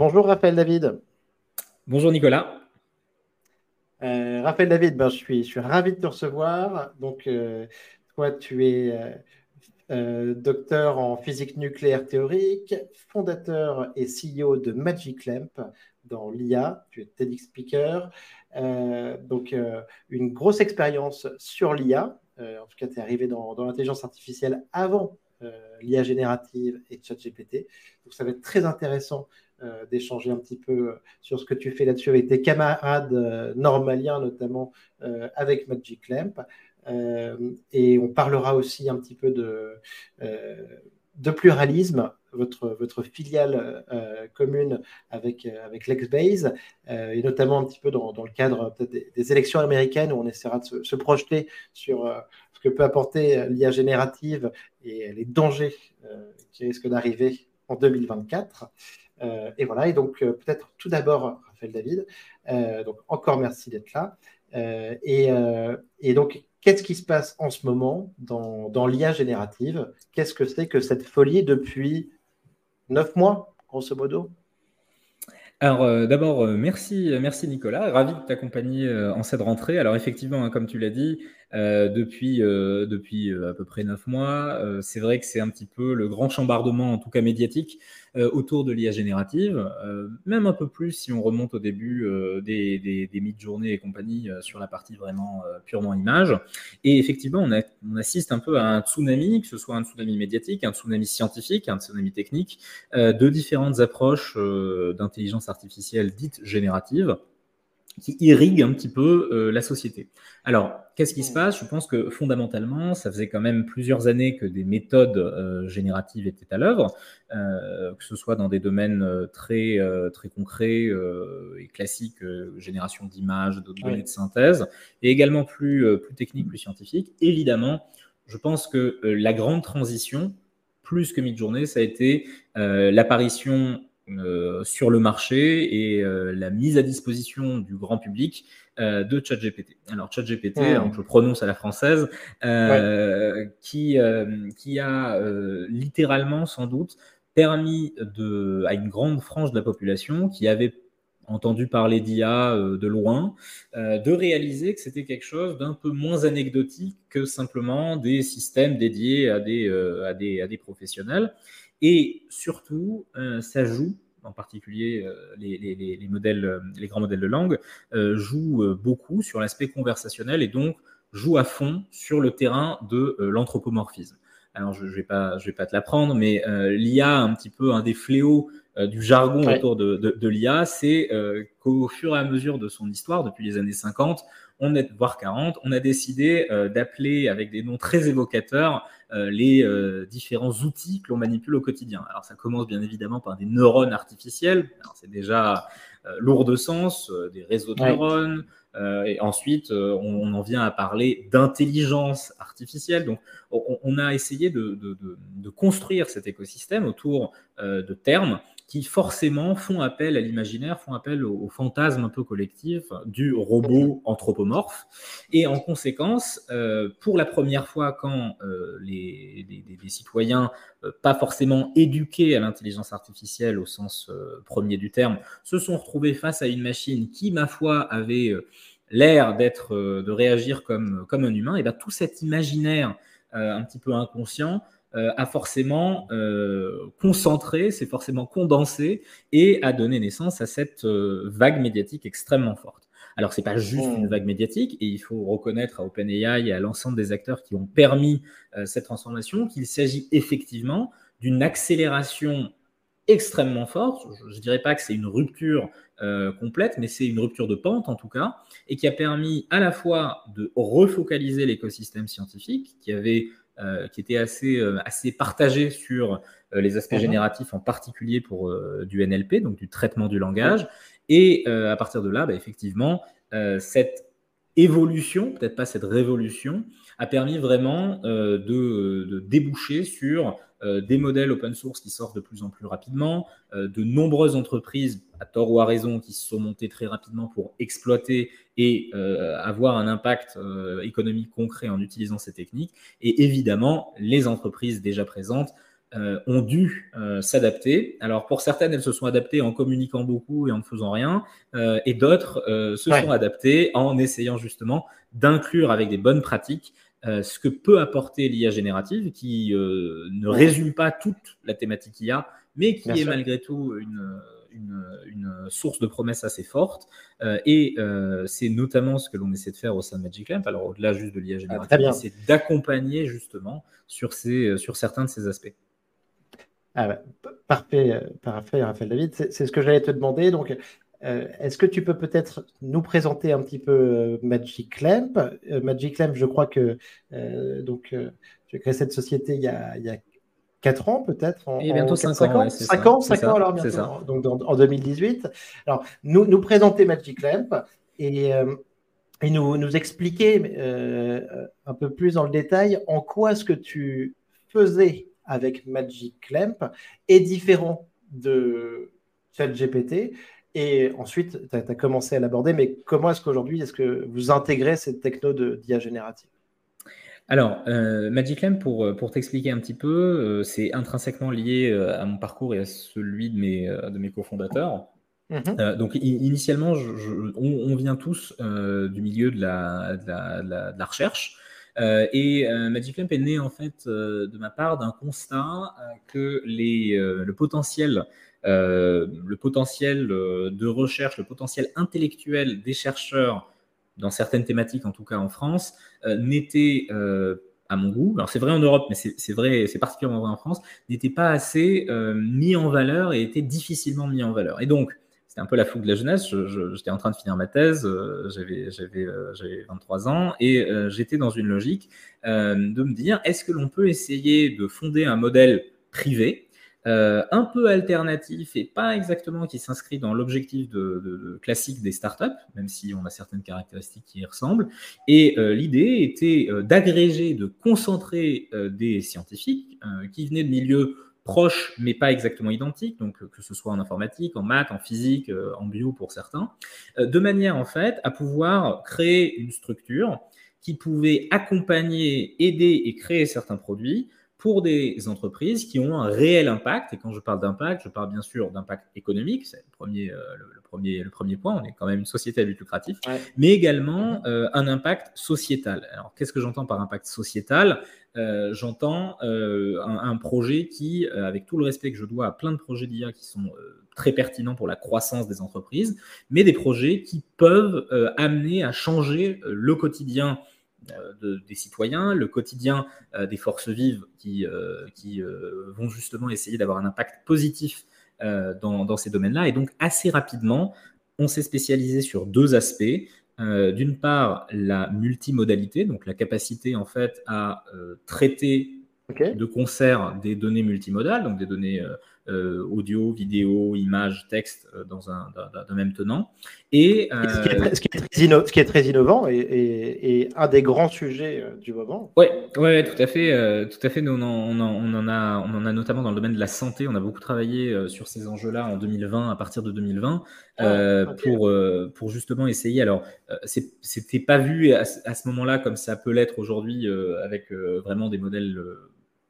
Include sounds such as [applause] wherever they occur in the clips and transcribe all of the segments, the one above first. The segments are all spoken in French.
bonjour Raphaël David. Bonjour Nicolas. Raphaël David, ben, je, suis, je suis ravi de te recevoir. Donc, toi, tu es docteur en physique nucléaire théorique, fondateur et CEO de Magic Lamp dans l'IA. Tu es TEDx speaker. donc, une grosse expérience sur l'IA. en tout cas, tu es arrivé dans, dans l'intelligence artificielle avant euh, l'IA générative et ChatGPT. Donc ça va être très intéressant euh, d'échanger un petit peu euh, sur ce que tu fais là-dessus avec tes camarades normaliens, notamment avec Magic Lamp. et on parlera aussi un petit peu de, de pluralisme, votre, votre filiale commune avec, avec LexBase, et notamment un petit peu dans, dans le cadre des, des, élections américaines où on essaiera de se, projeter sur que peut apporter l'IA générative et les dangers euh, qui risquent d'arriver en 2024. Euh, et voilà, et donc euh, peut-être tout d'abord, Raphaël David, donc encore merci d'être là. Et, et, donc, qu'est-ce qui se passe en ce moment dans, dans l'IA générative? Qu'est-ce que c'est que cette folie depuis neuf mois, grosso modo? Alors euh, d'abord, euh, merci, merci Nicolas, ravi de t'accompagner euh, en cette rentrée. Alors effectivement, hein, comme tu l'as dit, depuis, depuis à peu près neuf mois, c'est vrai que c'est un petit peu le grand chambardement, en tout cas médiatique, euh, autour de l'IA générative, euh, même un peu plus si on remonte au début euh, des, des, des mid-journées et compagnie sur la partie vraiment purement image. Et effectivement, on, on, assiste un peu à un tsunami, que ce soit un tsunami médiatique, un tsunami scientifique, un tsunami technique, de différentes approches d'intelligence artificielle dite générative qui irrigue un petit peu euh, la société. Alors, qu'est-ce qui se passe? Je pense que fondamentalement, ça faisait quand même plusieurs années que des méthodes euh, génératives étaient à l'œuvre, euh, que ce soit dans des domaines très, très concrets et classiques, génération d'images, de données de synthèse, et également plus, plus techniques, plus scientifiques. Évidemment, je pense que la grande transition, plus que mid-journée, ça a été l'apparition sur le marché et euh, la mise à disposition du grand public euh, de ChatGPT. Alors ChatGPT, mmh. je prononce à la française, qui, qui a littéralement sans doute permis de, à une grande frange de la population qui avait entendu parler d'IA de loin, de réaliser que c'était quelque chose d'un peu moins anecdotique que simplement des systèmes dédiés à des, à des, à des professionnels. Et surtout, euh, ça joue, en particulier euh, les, modèles, euh, les grands modèles de langue, joue beaucoup sur l'aspect conversationnel et donc joue à fond sur le terrain de l'anthropomorphisme. Alors, je ne vais, pas, je vais pas te l'apprendre, mais l'IA, un petit peu un des fléaux du jargon autour de, de l'IA, c'est qu'au fur et à mesure de son histoire, depuis les années 50, on est, voire 40, on a décidé euh, d'appeler avec des noms très évocateurs euh, les euh, différents outils que l'on manipule au quotidien. Alors ça commence bien évidemment par des neurones artificiels, c'est déjà lourd de sens, des réseaux de neurones, et ensuite on, en vient à parler d'intelligence artificielle. Donc on, a essayé de, de, construire cet écosystème autour de termes qui forcément font appel à l'imaginaire, font appel au, fantasme un peu collectif du robot anthropomorphe. Et en conséquence, euh, pour la première fois, quand euh, les, citoyens, euh, pas forcément éduqués à l'intelligence artificielle au sens premier du terme, se sont retrouvés face à une machine qui, ma foi, avait l'air d'être, de réagir comme, comme un humain, et bien tout cet imaginaire un petit peu inconscient euh, a forcément euh, concentré, c'est forcément condensé et a donné naissance à cette euh, vague médiatique extrêmement forte. Alors, c'est pas juste une vague médiatique, et il faut reconnaître à OpenAI et à l'ensemble des acteurs qui ont permis cette transformation qu'il s'agit effectivement d'une accélération extrêmement forte. Je ne dirais pas que c'est une rupture complète, mais c'est une rupture de pente en tout cas, et qui a permis à la fois de refocaliser l'écosystème scientifique, qui avait euh, qui était assez, euh, assez partagé sur euh, les aspects mhm. génératifs, en particulier pour du NLP, donc du traitement du langage. Et à partir de là, bah, effectivement, cette évolution, peut-être pas cette révolution, a permis vraiment de, de, déboucher sur euh, des modèles open source qui sortent de plus en plus rapidement, euh, de nombreuses entreprises, à tort ou à raison, qui se sont montées très rapidement pour exploiter et euh, avoir un impact économique concret en utilisant ces techniques, et évidemment les entreprises déjà présentes ont dû s'adapter. Alors pour certaines, elles se sont adaptées en communiquant beaucoup et en ne faisant rien, et d'autres se sont adaptées en essayant justement d'inclure avec des bonnes pratiques ce que peut apporter l'IA générative, qui ne résume pas toute la thématique IA, mais qui est malgré tout une une, source de promesses assez forte. Euh, et euh, c'est notamment ce que l'on essaie de faire au sein de Magic Lamp. Alors, au-delà juste de l'IA ah, générative, c'est d'accompagner justement sur, ces, sur certains de ces aspects. Ah bah, parfait, parfait, Raphaël David. C'est ce que j'allais te demander. Donc, euh, est-ce que tu peux peut-être nous présenter un petit peu Magic Lamp? Magic Lamp, je crois que donc, tu as créé cette société il y a, il y a 4 ans peut-être. Et bientôt 5, ans. 5 ans, 5 ans alors bientôt. Ça. Donc en 2018. Alors, nous, nous présenter Magic Lamp et, euh, et nous, nous expliquer euh, un peu plus dans le détail en quoi ce que tu faisais avec Magic Lamp est différent de ChatGPT. Et ensuite, tu as, as, commencé à l'aborder, mais comment est-ce qu'aujourd'hui, est-ce que vous intégrez cette techno d'IA générative? Alors, euh, Magic Lamp, pour, euh, pour t'expliquer un petit peu, euh, c'est intrinsèquement lié à mon parcours et à celui de mes, de mes cofondateurs. Mhm. donc, initialement, on, vient tous du milieu de la, de la, recherche. et Magic Lamp est né en fait de ma part d'un constat que les, le potentiel, le potentiel de recherche, le potentiel intellectuel des chercheurs dans certaines thématiques, en tout cas en France, euh, n'était euh, à mon goût, alors c'est vrai en Europe, mais c'est vrai, c'est particulièrement vrai en France, n'était pas assez euh, mis en valeur et était difficilement mis en valeur. Et donc, c'était un peu la fougue de la jeunesse. J'étais en train de finir ma thèse, j'avais 23 ans, et j'étais dans une logique de me dire est-ce que l'on peut essayer de fonder un modèle privé euh, un peu alternatif et pas exactement qui s'inscrit dans l'objectif de, classique des startups, même si on a certaines caractéristiques qui y ressemblent. Et euh, l'idée était euh, d'agréger, de concentrer des scientifiques qui venaient de milieux proches mais pas exactement identiques, donc que ce soit en informatique, en maths, en physique, en bio pour certains, de manière en fait à pouvoir créer une structure qui pouvait accompagner, aider et créer certains produits pour des entreprises qui ont un réel impact. Et quand je parle d'impact, je parle bien sûr d'impact économique, c'est le premier, euh, le, premier, le premier point, on est quand même une société à but lucratif, mais également euh, un impact sociétal. Alors, qu'est-ce que j'entends par impact sociétal? Euh, J'entends un, projet qui, avec tout le respect que je dois à plein de projets d'IA qui sont très pertinents pour la croissance des entreprises, mais des projets qui peuvent amener à changer le quotidien euh, des citoyens, le quotidien euh, des forces vives qui, euh, qui vont justement essayer d'avoir un impact positif dans, ces domaines-là. Et donc, assez rapidement, on s'est spécialisé sur deux aspects. D'une part, la multimodalité, donc la capacité en fait à traiter de concert des données multimodales, donc des données audio, vidéo, image, texte euh, dans un, même tenant. Et, ce, qui est très, innovant et, un des grands sujets euh, du moment. Oui, ouais, tout à fait. tout à fait. Nous, on, en, on, en a, on en a notamment dans le domaine de la santé. On a beaucoup travaillé sur ces enjeux-là en 2020, à partir de 2020, ah, pour, pour justement essayer. Alors, c'était pas vu à, à ce moment-là comme ça peut l'être aujourd'hui avec vraiment des modèles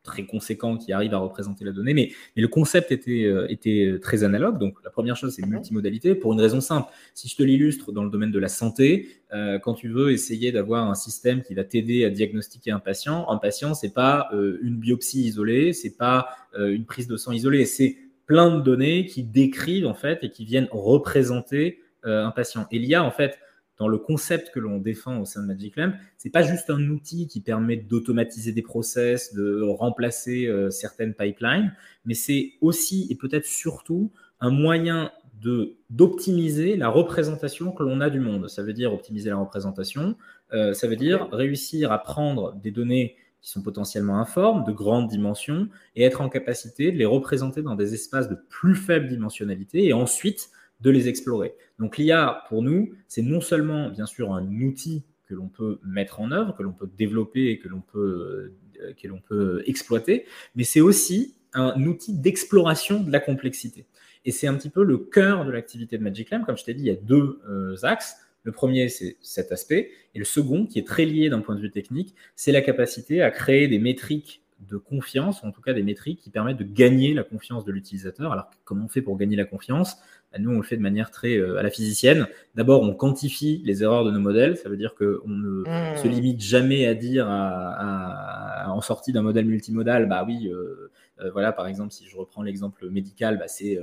très conséquent qui arrive à représenter la donnée, mais, mais le concept était, euh, était très analogue. Donc la première chose, c'est multimodalité, pour une raison simple. Si je te l'illustre dans le domaine de la santé, euh, quand tu veux essayer d'avoir un système qui va t'aider à diagnostiquer un patient, un patient, c'est pas euh, une biopsie isolée, c'est pas une prise de sang isolée, c'est plein de données qui décrivent en fait et qui viennent représenter un patient. Et l'IA, en fait, dans le concept que l'on défend au sein de Magic Lamp, c'est pas juste un outil qui permet d'automatiser des process, de remplacer euh, certaines pipelines, mais c'est aussi et peut-être surtout un moyen de d'optimiser la représentation que l'on a du monde. Ça veut dire optimiser la représentation, euh, ça veut dire réussir à prendre des données qui sont potentiellement informes, de grandes dimensions, et être en capacité de les représenter dans des espaces de plus faible dimensionnalité, et ensuite de les explorer. Donc l'IA, pour nous, c'est non seulement, bien sûr, un outil que l'on peut mettre en œuvre, que l'on peut développer et que l'on peut, euh, que l'on peut exploiter, mais c'est aussi un outil d'exploration de la complexité. Et c'est un petit peu le cœur de l'activité de Magic Lamp. Comme je t'ai dit, il y a deux euh, axes. Le premier, c'est cet aspect. Et le second, qui est très lié d'un point de vue technique, c'est la capacité à créer des métriques de confiance, en tout cas des métriques qui permettent de gagner la confiance de l'utilisateur. Alors, comment on fait pour gagner la confiance? Nous, on le fait de manière très euh, à la physicienne. D'abord, on quantifie les erreurs de nos modèles. Ça veut dire qu'on ne mmh. se limite jamais à dire en sortie d'un modèle multimodal, bah oui, euh, euh, voilà, par exemple, si je reprends l'exemple médical, bah, c'est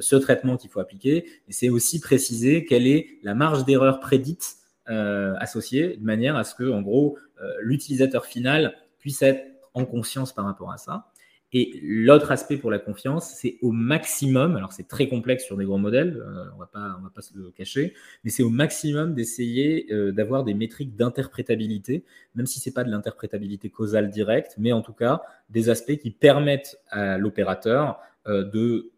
ce traitement qu'il faut appliquer. Et c'est aussi préciser quelle est la marge d'erreur prédite associée, de manière à ce que, en gros, l'utilisateur final puisse être en conscience par rapport à ça. Et l'autre aspect pour la confiance, c'est au maximum, alors c'est très complexe sur des gros modèles, euh, on ne va pas se le cacher, mais c'est au maximum d'essayer euh, d'avoir des métriques d'interprétabilité, même si ce n'est pas de l'interprétabilité causale directe, mais en tout cas des aspects qui permettent à l'opérateur euh, de,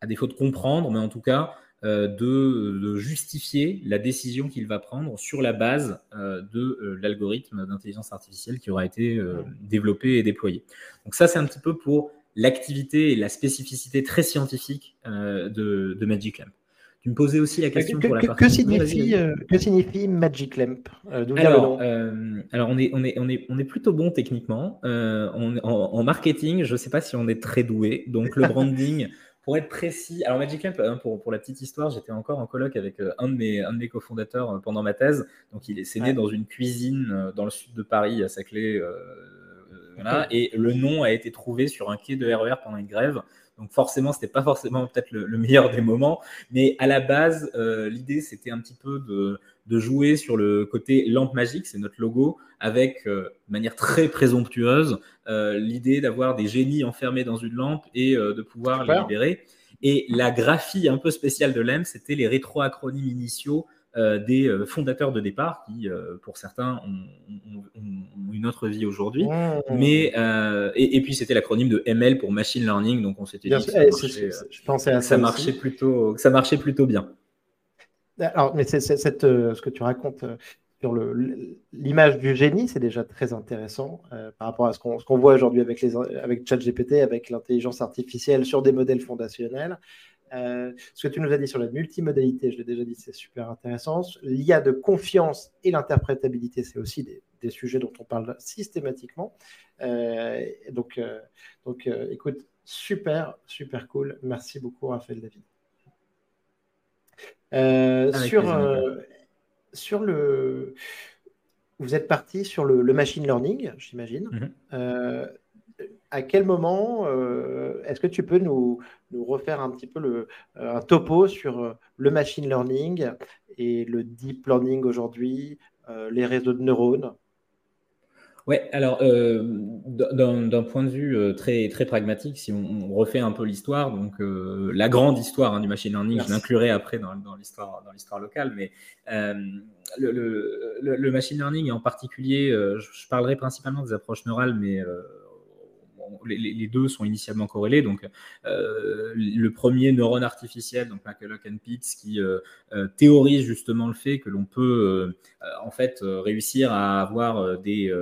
à défaut de comprendre, mais en tout cas euh, de, justifier la décision qu'il va prendre sur la base euh, de euh, l'algorithme d'intelligence artificielle qui aura été développé et déployé. Donc ça, c'est un petit peu pour l'activité et la spécificité très scientifique de, Magic Lamp. Tu me posais aussi la question que, pour la partie. Que signifie, que signifie Magic Lamp alors, alors, on, est, on, est, on, est, on est plutôt bon techniquement. en, en, marketing, je ne sais pas si on est très doué. Donc, le [laughs] branding, pour être précis, alors Magic Lamp, hein, pour, pour la petite histoire, j'étais encore en colloque avec euh, un de mes, un de mes cofondateurs euh, pendant ma thèse. Donc, il est né dans une cuisine euh, dans le sud de Paris, à Saclay. voilà, et le nom a été trouvé sur un quai de RER pendant une grève. Donc forcément, c'était pas forcément peut-être le, meilleur des moments, mais à la base, l'idée c'était un petit peu de, de, jouer sur le côté lampe magique, c'est notre logo, avec de manière très présomptueuse euh, l'idée d'avoir des génies enfermés dans une lampe et euh, de pouvoir les libérer. Et la graphie un peu spéciale de LEM, c'était les rétroacronymes initiaux euh, des fondateurs de départ, qui, pour certains, ont, une autre vie aujourd'hui. Mmh. Mais et, puis c'était l'acronyme de ML pour Machine Learning, donc on s'était dit que ça marchait, je pensais à ça, marchait plutôt, ça marchait plutôt bien. Alors, mais c'est, cette, ce que tu racontes sur l'image du génie, c'est déjà très intéressant euh, par rapport à ce qu'on voit aujourd'hui avec, avec ChatGPT, avec l'intelligence artificielle sur des modèles fondationnels. Euh, ce que tu nous as dit sur la multimodalité, je l'ai déjà dit, c'est super intéressant. L'IA de confiance et l'interprétabilité, c'est aussi des, sujets dont on parle systématiquement. Euh, donc, donc écoute, super, super cool. Merci beaucoup, Raphaël David. sur, sur le. Vous êtes parti sur le, machine learning, j'imagine. Mhm. Euh, à quel moment euh, est-ce que tu peux nous, refaire un petit peu le, un topo sur le machine learning et le deep learning aujourd'hui, euh, les réseaux de neurones. Ouais, alors euh, d'un point de vue euh, très, très pragmatique, si on, refait un peu l'histoire, donc euh, la grande histoire hein, du machine learning, je l'inclurai après dans, dans l'histoire locale, mais le, le, le, machine learning et en particulier, je, parlerai principalement des approches neurales, mais les, deux sont initialement corrélés. Donc, euh, le premier neurone artificiel, donc McCulloch and Pitts, qui euh, euh, théorise justement le fait que l'on peut en fait réussir à avoir des,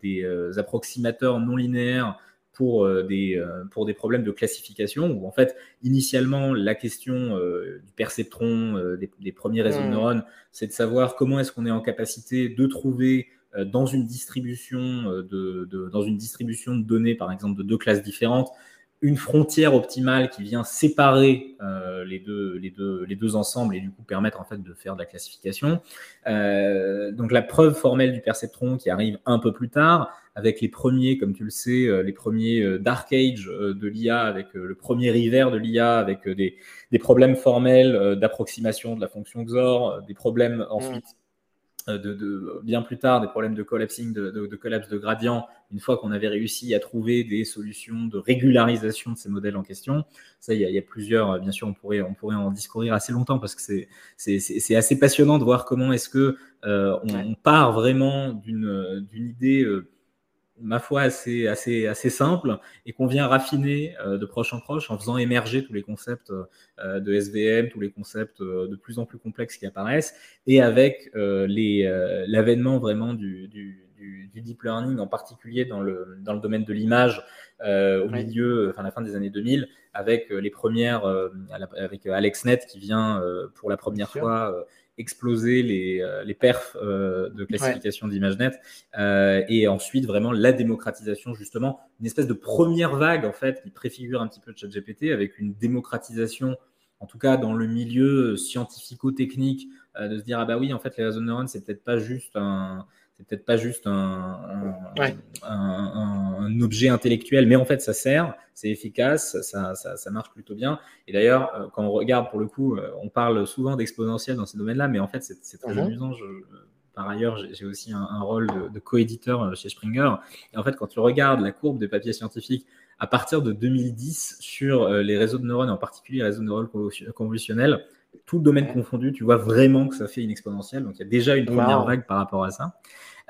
des approximateurs non linéaires pour des, pour des problèmes de classification, où en fait, initialement, la question du perceptron, des, premiers réseaux de mmh. neurones, c'est de savoir comment est-ce qu'on est en capacité de trouver dans une distribution euh, de, dans une distribution de données, par exemple, de deux classes différentes, une frontière optimale qui vient séparer euh, les, deux, les, deux, les deux ensembles et du coup permettre en fait de faire de la classification. donc la preuve formelle du perceptron qui arrive un peu plus tard, avec les premiers, comme tu le sais, les premiers Dark Age de l'IA, avec le premier hiver de l'IA, avec des, des problèmes formels d'approximation de la fonction XOR, des problèmes ensuite euh, de, bien plus tard des problèmes de collapsing, de, de, collapse de gradient, une fois qu'on avait réussi à trouver des solutions de régularisation de ces modèles en question. Ça, il y a, plusieurs, bien sûr, on pourrait, on pourrait en discourir assez longtemps parce que c'est assez passionnant de voir comment est-ce que euh, on, part vraiment d'une idée euh, ma foi, assez, assez, assez simple et qu'on vient raffiner euh, de proche en proche en faisant émerger tous les concepts euh, de SVM, tous les concepts euh, de plus en plus complexes qui apparaissent et avec l'avènement vraiment du, du, deep learning, en particulier dans le, dans le domaine de l'image au milieu, enfin la fin des années 2000, avec les premières, avec AlexNet qui vient pour la première fois exploser les, les perfs de classification d'ImageNet et ensuite vraiment la démocratisation justement, une espèce de première vague en fait qui préfigure un petit peu ChatGPT avec une démocratisation en tout cas dans le milieu scientifico-technique, de se dire ah bah oui en fait les réseaux de neurones c'est peut-être pas juste un c'est peut-être pas juste un, un, objet intellectuel, mais en fait, ça sert, c'est efficace, ça, ça, ça, marche plutôt bien. Et d'ailleurs, euh, quand on regarde, pour le coup, euh, on parle souvent d'exponentiel dans ces domaines-là, mais en fait, c'est très mhm. amusant. Je, par ailleurs, j'ai aussi un, rôle de, co-éditeur euh, chez Springer. Et en fait, quand tu regardes la courbe des papiers scientifiques à partir de 2010 sur les réseaux de neurones, en particulier les réseaux de neurones convolutionnels, tout le domaine confondu, tu vois vraiment que ça fait une exponentielle. Donc il y a déjà une première vague par rapport à ça.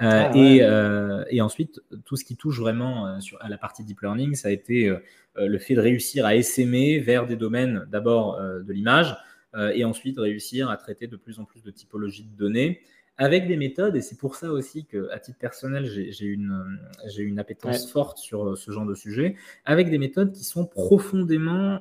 Euh, ah, euh, et, ensuite, tout ce qui touche vraiment euh, sur, à la partie deep learning, ça a été le fait de réussir à essaimer vers des domaines d'abord de l'image et ensuite réussir à traiter de plus en plus de typologies de données avec des méthodes, et c'est pour ça aussi que, à titre personnel, j'ai une, une appétence forte sur ce genre de sujet, avec des méthodes qui sont profondément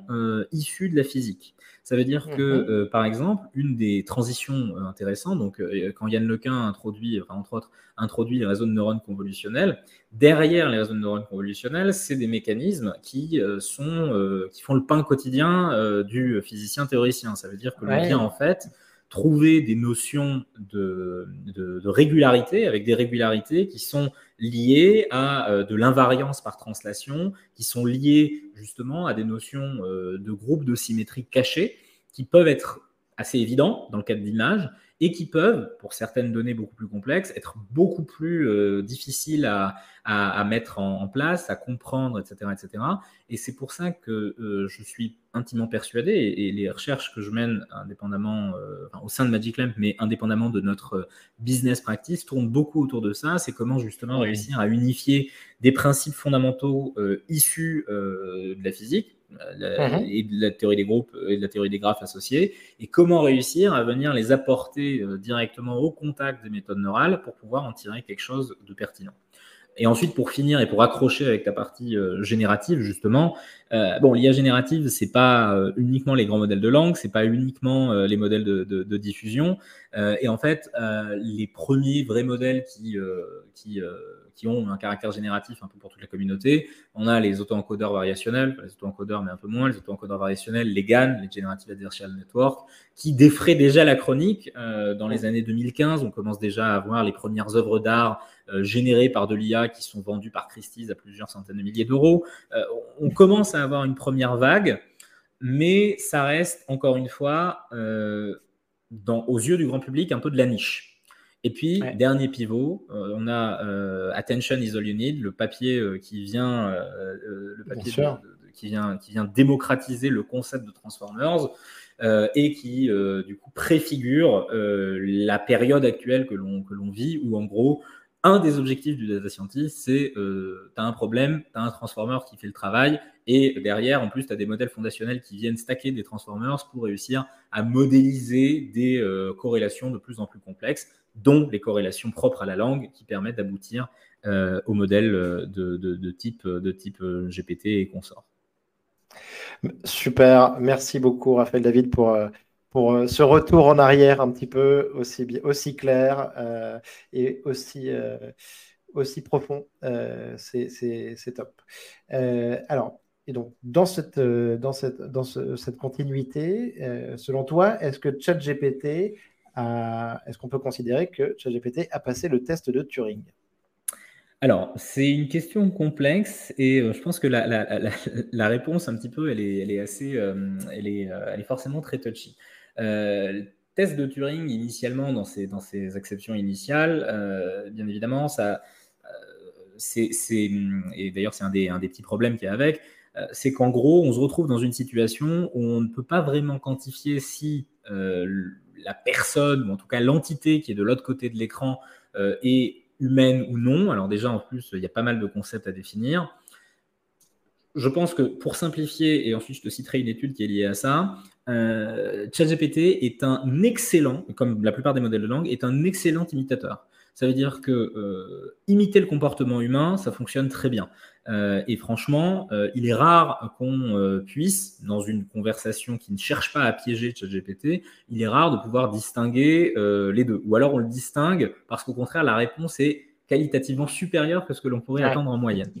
issues de la physique. Ça veut dire que, mhm. euh, par exemple, une des transitions euh, intéressantes, donc euh, quand Yann Lequin introduit, entre autres, introduit les réseaux de neurones convolutionnels, derrière les réseaux de neurones convolutionnels, c'est des mécanismes qui, sont, qui font le pain quotidien du physicien théoricien. Ça veut dire que l'on vient en fait trouver des notions de, de, régularité avec des régularités qui sont liées à de l'invariance par translation, qui sont liées justement à des notions de groupes de symétrie cachés qui peuvent être assez évidents dans le cadre d'images et qui peuvent, pour certaines données beaucoup plus complexes, être beaucoup plus euh, difficiles à, à, mettre en, place, à comprendre, etc. etc. Et c'est pour ça que euh, je suis intimement persuadé, et, les recherches que je mène indépendamment, euh, au sein de Magic Lamp, mais indépendamment de notre business practice, tournent beaucoup autour de ça. C'est comment justement réussir à unifier des principes fondamentaux issus de la physique, Mhm. et de la théorie des groupes et de la théorie des graphes associés, et comment réussir à venir les apporter euh, directement au contact des méthodes neurales pour pouvoir en tirer quelque chose de pertinent. Et ensuite, pour finir et pour accrocher avec ta partie euh, générative, justement, euh, bon, l'IA générative, c'est pas uniquement les grands modèles de langue, c'est pas uniquement les modèles de, de diffusion. et en fait, les premiers vrais modèles qui, qui qui ont un caractère génératif un peu pour toute la communauté. On a les auto-encodeurs variationnels, les auto-encodeurs mais un peu moins, les auto-encodeurs variationnels, les GAN, les Generative Adversarial Network, qui défraient déjà la chronique. Euh, dans les années 2015, on commence déjà à voir les premières œuvres d'art euh, générées par de l'IA qui sont vendues par Christie's à plusieurs centaines de milliers d'euros. Euh, on commence à avoir une première vague, mais ça reste encore une fois, dans, aux yeux du grand public, un peu de la niche. Et puis, dernier pivot, euh, on a euh, Attention is all you need, le papier euh, qui vient, le papier qui vient, qui vient démocratiser le concept de Transformers et qui, du coup, préfigure la période actuelle que l'on que l'on vit, où en gros, un des objectifs du data scientist, c'est tu as un problème, tu as un transformer qui fait le travail, et derrière, en plus, tu as des modèles fondationnels qui viennent stacker des transformers pour réussir à modéliser des corrélations de plus en plus complexes dont les corrélations propres à la langue qui permettent d'aboutir euh, au modèle euh, de, type, de type euh, GPT et consorts. Super, merci beaucoup Raphaël David pour, pour ce retour en arrière un petit peu aussi, aussi clair et aussi, aussi profond. C'est top. alors, et donc, dans cette, dans cette, dans cette continuité, selon toi, est-ce que ChatGPT est-ce qu'on peut considérer que ChatGPT a passé le test de Turing? Alors, c'est une question complexe et euh, je pense que la, réponse, un petit peu, elle est, assez, euh, elle, est, euh, elle est forcément très touchy. le test de Turing, initialement, dans ses, dans ses acceptions initiales, bien évidemment, ça, c'est, et d'ailleurs, c'est un des, un des petits problèmes qu'il y a avec, c'est qu'en gros, on se retrouve dans une situation où on ne peut pas vraiment quantifier si la personne, ou en tout cas l'entité qui est de l'autre côté de l'écran, euh, est humaine ou non. Alors déjà, en plus, il y a pas mal de concepts à définir. Je pense que pour simplifier, et ensuite je te citerai une étude qui est liée à ça, euh, ChatGPT est un excellent, comme la plupart des modèles de langue, est un excellent imitateur. Ça veut dire que imiter le comportement humain, ça fonctionne très bien. Et franchement, il est rare qu'on puisse, dans une conversation qui ne cherche pas à piéger ChatGPT, il est rare de pouvoir distinguer les deux. Ou alors on le distingue parce qu'au contraire, la réponse est qualitativement supérieur que ce que l'on pourrait attendre en moyenne.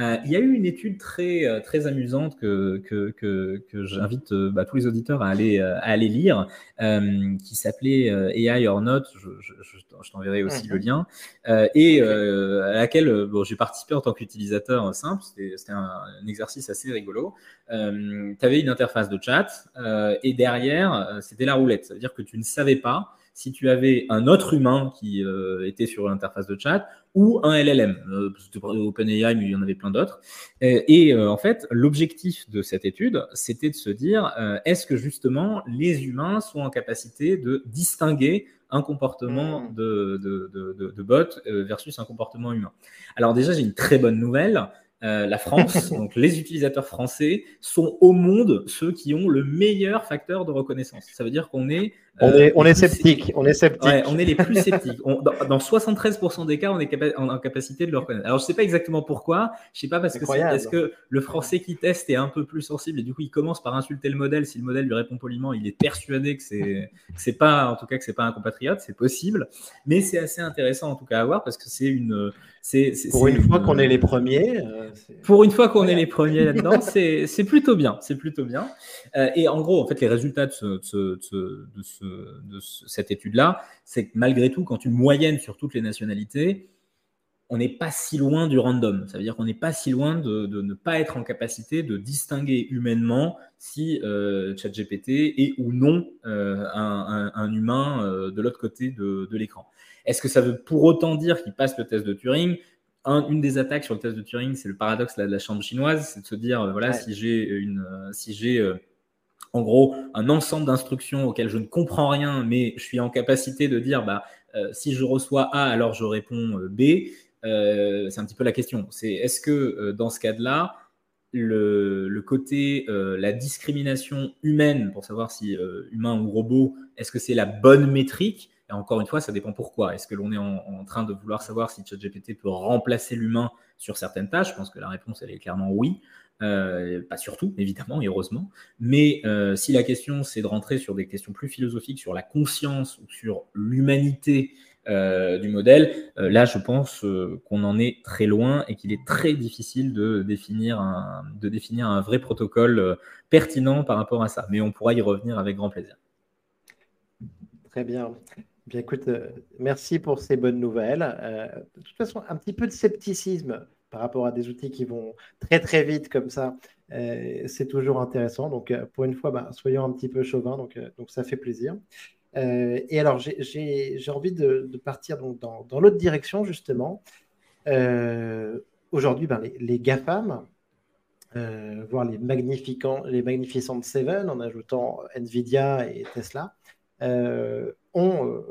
Euh, il y a eu une étude très, euh, très amusante que, que, que, que j'invite euh, bah, tous les auditeurs à aller, à aller lire, qui s'appelait AI or Not, je, je, je, t'enverrai aussi le mhm. lien, et à laquelle bon, j'ai participé en tant qu'utilisateur simple, c'était un, un, exercice assez rigolo. tu avais une interface de chat, et derrière, c'était la roulette, ça veut dire que tu ne savais pas si tu avais un autre humain qui euh, était sur l'interface de chat ou un LLM. Euh, OpenAI, mais il y en avait plein d'autres. Et, euh, en fait, l'objectif de cette étude, c'était de se dire, est-ce que justement les humains sont en capacité de distinguer un comportement mmh. de, de, de bot versus un comportement humain? Alors déjà, j'ai une très bonne nouvelle. Euh, la France, [laughs] donc les utilisateurs français, sont au monde ceux qui ont le meilleur facteur de reconnaissance. Ça veut dire qu'on est. on est, on est sceptique. On est sceptique. on est les plus sceptiques. dans, 73% des cas, on est en, capacité de le reconnaître. Alors, je ne sais pas exactement pourquoi. Je ne sais pas parce que est-ce que le français qui teste est un peu plus sensible et du coup, il commence par insulter le modèle. Si le modèle lui répond poliment, il est persuadé que c'est, c'est pas, en tout cas, que c'est pas un compatriote. C'est possible, mais c'est assez intéressant en tout cas à voir parce que c'est une, pour une fois qu'on est les premiers. Euh, pour une fois qu'on est les premiers là-dedans, c'est plutôt bien. C'est plutôt bien. Euh, et en gros, en fait, les résultats de, de cette étude-là, c'est que malgré tout, quand tu moyennes sur toutes les nationalités, on n'est pas si loin du random. Ça veut dire qu'on n'est pas si loin de, ne pas être en capacité de distinguer humainement si euh, ChatGPT est ou non un, humain de l'autre côté de l'écran. Est-ce que ça veut pour autant dire qu'il passe le test de Turing? Une des attaques sur le test de Turing, c'est le paradoxe de la chambre chinoise, c'est de se dire, euh, voilà, si j'ai une, euh, si j'ai euh, en gros un ensemble d'instructions auxquelles je ne comprends rien, mais je suis en capacité de dire, bah, si je reçois A, alors je réponds B. c'est un petit peu la question. C'est est-ce que dans ce cas-là, le, côté, la discrimination humaine, pour savoir si humain ou robot, est-ce que c'est la bonne métrique? Et encore une fois, ça dépend pourquoi. Est-ce que l'on est en, train de vouloir savoir si ChatGPT peut remplacer l'humain sur certaines tâches? Je pense que la réponse, elle est clairement oui. Euh, pas surtout, évidemment, et heureusement. Mais euh, si la question, c'est de rentrer sur des questions plus philosophiques, sur la conscience ou sur l'humanité euh, du modèle, là, je pense qu'on en est très loin et qu'il est très difficile de définir, un, de définir un vrai protocole pertinent par rapport à ça. Mais on pourra y revenir avec grand plaisir. Très bien. Bien, écoute, merci pour ces bonnes nouvelles. De toute façon, un petit peu de scepticisme par rapport à des outils qui vont très très vite comme ça, euh, c'est toujours intéressant. Donc, pour une fois, bah, soyons un petit peu chauvin, donc, donc ça fait plaisir. et alors, j'ai envie de, partir donc, dans, l'autre direction, justement. Aujourd'hui, ben, les, les, GAFAM, voire les, les magnificentes Seven, en ajoutant Nvidia et Tesla, euh, ont,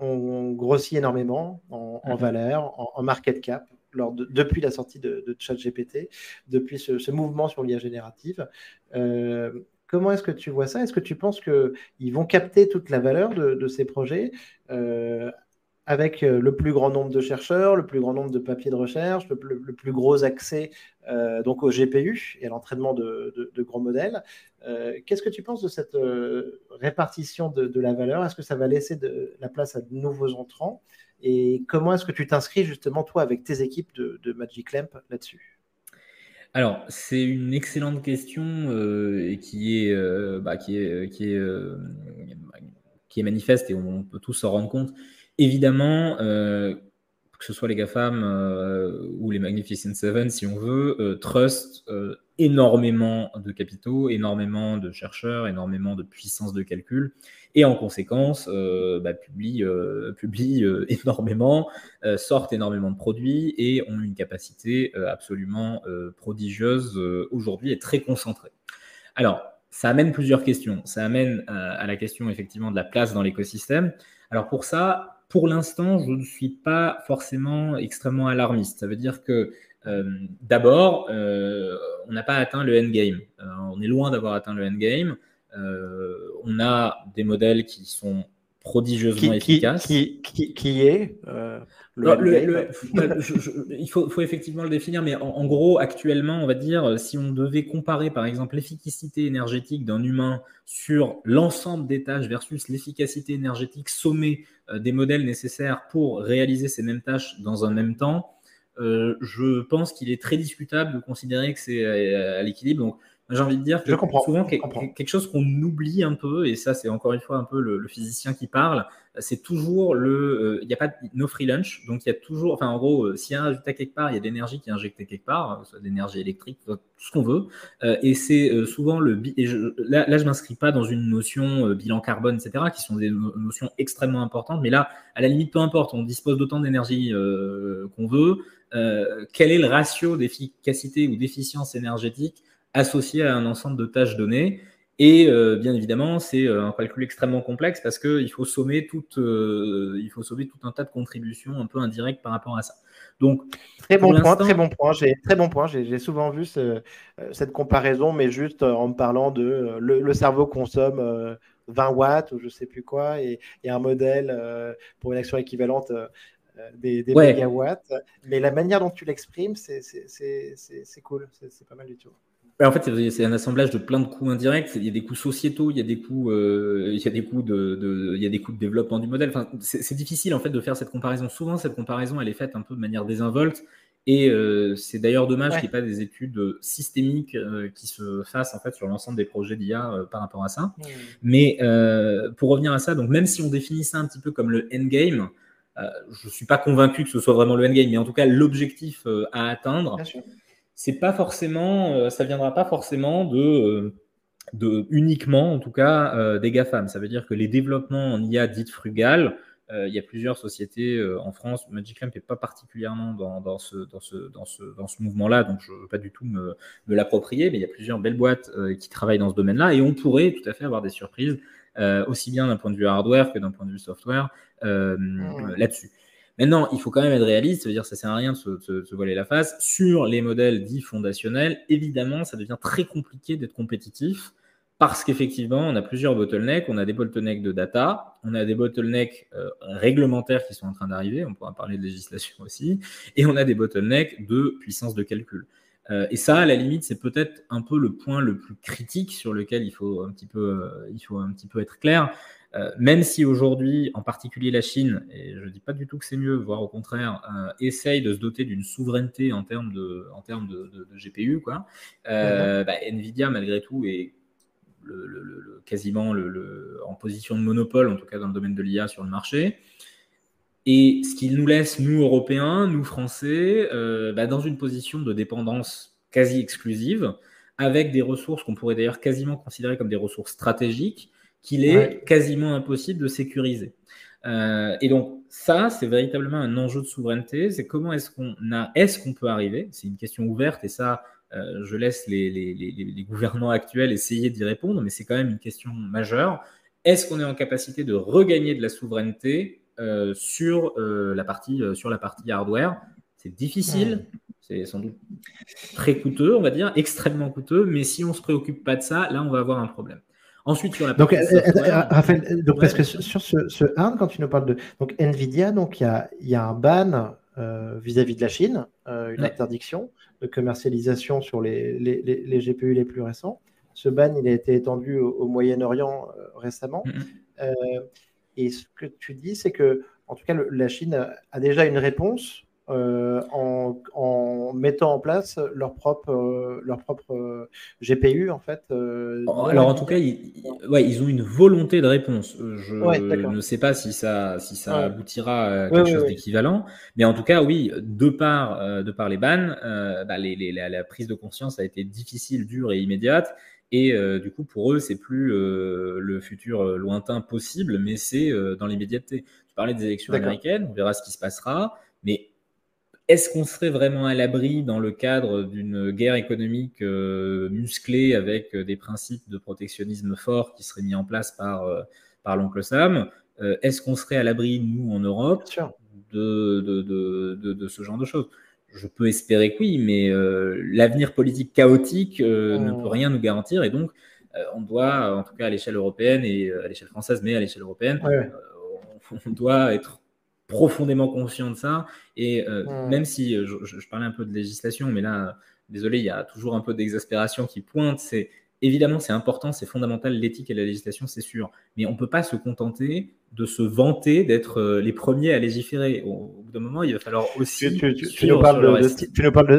euh, grossi énormément en, mhm. valeur, en, market cap, lors depuis la sortie de, de ChatGPT, depuis ce, mouvement sur l'IA générative. Euh, comment est-ce que tu vois ça? Est-ce que tu penses qu'ils vont capter toute la valeur de, ces projets avec euh, le plus grand nombre de chercheurs, le plus grand nombre de papiers de recherche, le, plus gros accès euh, donc au GPU et à l'entraînement de, grands modèles. Euh, qu'est-ce que tu penses de cette répartition de, la valeur? Est-ce que ça va laisser de la place à de nouveaux entrants? Et comment est-ce que tu t'inscris justement, toi, avec tes équipes de, Magic Lamp là-dessus? Alors, c'est une excellente question et qui est, bah, qui est, qui est, qui est manifeste et on peut tous s'en rendre compte. Évidemment, euh, que ce soit les GAFAM euh, ou les Magnificent Seven, si on veut, euh, trust énormément de capitaux, énormément de chercheurs, énormément de puissance de calcul, et en conséquence, bah, publient, [laughs] énormément, sortent énormément de produits et ont une capacité absolument prodigieuse aujourd'hui et très concentrée. Alors, ça amène plusieurs questions. Ça amène à la question effectivement de la place dans l'écosystème. Alors pour ça, pour l'instant, je ne suis pas forcément extrêmement alarmiste. Ça veut dire que euh, d'abord, euh, on n'a pas atteint le endgame. Euh, on est loin d'avoir atteint le endgame. on a des modèles qui sont prodigieusement efficace. Qui, qui, est il faut, faut, effectivement le définir, mais en, gros, actuellement, on va dire, si on devait comparer par exemple l'efficacité énergétique d'un humain sur l'ensemble des tâches versus l'efficacité énergétique sommée euh, des modèles nécessaires pour réaliser ces mêmes tâches dans un même temps, euh, je pense qu'il est très discutable de considérer que c'est à, l'équilibre. Donc, j'ai envie de dire que souvent quelque chose qu'on oublie un peu, et ça c'est encore une fois un peu le physicien qui parle, c'est toujours le. Euh, il n'y a pas de no free lunch, donc il y a toujours. Enfin, en gros, euh, s'il y a un résultat quelque part, il y a de l'énergie qui est injectée quelque part, euh, soit de l'énergie électrique, tout ce qu'on veut. et c'est souvent le. Et là, là, je ne m'inscris pas dans une notion bilan carbone, etc., qui sont des notions extrêmement importantes, mais là, à la limite, peu importe, on dispose d'autant d'énergie qu'on veut. quel est le ratio d'efficacité ou d'efficience énergétique associé à un ensemble de tâches données et euh, bien évidemment, c'est euh, un calcul extrêmement complexe parce qu'il faut, sommer tout, euh, il faut sauver tout un tas de contributions un peu indirectes par rapport à ça. Donc, très bon point, très bon point. J'ai très bon point. J'ai souvent vu cette comparaison, mais juste en me parlant de le, cerveau consomme 20 watts ou je sais plus quoi, et, un modèle pour une action équivalente des, des mégawatts. Mais la manière dont tu l'exprimes, c'est cool, c'est pas mal du tout. En fait, c'est un assemblage de plein de coûts indirects. Il y a des coûts sociétaux, il y a des coûts, euh, il y a des coûts de, il y a des coûts de développement du modèle. Enfin, c'est difficile en fait de faire cette comparaison. Souvent, cette comparaison, elle est faite un peu de manière désinvolte. Et euh, c'est d'ailleurs dommage qu'il n'y ait pas des études systémiques euh, qui se fassent en fait sur l'ensemble des projets d'IA par rapport à ça. Mais pour revenir à ça, donc même si on définit ça un petit peu comme le endgame, je suis pas convaincu que ce soit vraiment le endgame, mais en tout cas l'objectif à atteindre c'est pas forcément, euh, ça viendra pas forcément de, euh, de uniquement, en tout cas, euh, des GAFAM. Ça veut dire que les développements en IA dites frugales, il y a plusieurs sociétés en France. Magic Lamp n'est pas particulièrement dans, dans, ce, dans, ce, dans, ce, dans ce mouvement-là, donc je ne veux pas du tout me, me l'approprier, mais il y a plusieurs belles boîtes qui travaillent dans ce domaine-là et on pourrait tout à fait avoir des surprises, aussi bien d'un point de vue hardware que d'un point de vue software mmh. là-dessus. Maintenant, il faut quand même être réaliste, ça veut dire que ça sert à rien de se, voiler la face. Sur les modèles dits fondationnels, évidemment, ça devient très compliqué d'être compétitif parce qu'effectivement, on a plusieurs bottlenecks. On a des bottlenecks de data, on a des bottlenecks euh, réglementaires qui sont en train d'arriver, on pourra parler de législation [laughs] aussi, et on a des bottlenecks de puissance de calcul. Euh, et ça, à la limite, c'est peut-être un peu le point le plus critique sur lequel il faut un petit peu, euh, il faut un petit peu être clair. Euh, même si aujourd'hui, en particulier la Chine, et je ne dis pas du tout que c'est mieux, voire au contraire, euh, essaye de se doter d'une souveraineté en termes de, en termes de, GPU, quoi, euh, bah, Nvidia, malgré tout, est quasiment en position de monopole, en tout cas dans le domaine de l'IA sur le marché. Et ce qui nous laisse, nous, Européens, nous, Français, bah, dans une position de dépendance quasi exclusive, avec des ressources qu'on pourrait d'ailleurs quasiment considérer comme des ressources stratégiques, qu'il est quasiment impossible de sécuriser. Euh, et donc ça, c'est véritablement un enjeu de souveraineté. C'est comment est-ce qu'on a, est-ce qu'on peut arriver? C'est une question ouverte et ça, euh, je laisse les, les, les, gouvernants actuels essayer d'y répondre, mais c'est quand même une question majeure. Est-ce qu'on est en capacité de regagner de la souveraineté euh, sur la partie sur la partie hardware? C'est difficile. C'est sans doute très coûteux, on va dire, extrêmement coûteux, mais si on ne se préoccupe pas de ça, là, on va avoir un problème. Ensuite, sur la donc, euh, euh, Raphaël, donc, parce que sur ce, ce hard, quand tu nous parles de donc Nvidia, donc il y a, y a, un ban euh, vis-à-vis de la Chine, une interdiction de commercialisation sur les, les, les, GPU les plus récents. Ce ban, il a été étendu au, Moyen-Orient récemment. et ce que tu dis, c'est que, en tout cas, la Chine a déjà une réponse euh, en, mettant en place leur propre, euh, leur propre euh, GPU, en fait. Alors, en tout cas, ils, ouais, ils ont une volonté de réponse. Je ne sais pas si ça, si ça aboutira à quelque chose d'équivalent, mais en tout cas, oui, de par, de par les bans, bah, les, la, prise de conscience a été difficile, dure et immédiate. Et du coup, pour eux, c'est plus le futur lointain possible, mais c'est dans l'immédiateté. Tu parlais des élections américaines, on verra ce qui se passera. Est-ce qu'on serait vraiment à l'abri dans le cadre d'une guerre économique euh, musclée avec euh, des principes de protectionnisme forts qui seraient mis en place par, euh, par l'oncle Sam Est-ce qu'on serait à l'abri, nous, en Europe, de, de, de, ce genre de choses? Je peux espérer que oui, mais l'avenir politique chaotique ne peut rien nous garantir. Et donc on doit, en tout cas à l'échelle européenne et à l'échelle française, mais à l'échelle européenne, on doit être profondément conscient de ça. Et mmh. même si je, parlais un peu de législation, mais là, désolé, il y a toujours un peu d'exaspération qui pointe. C'est évidemment, c'est important, c'est fondamental, l'éthique et la législation, c'est sûr. Mais on ne peut pas se contenter de se vanter d'être euh, les premiers à légiférer. Au, bout d'un moment, il va falloir aussi. Tu, nous, parles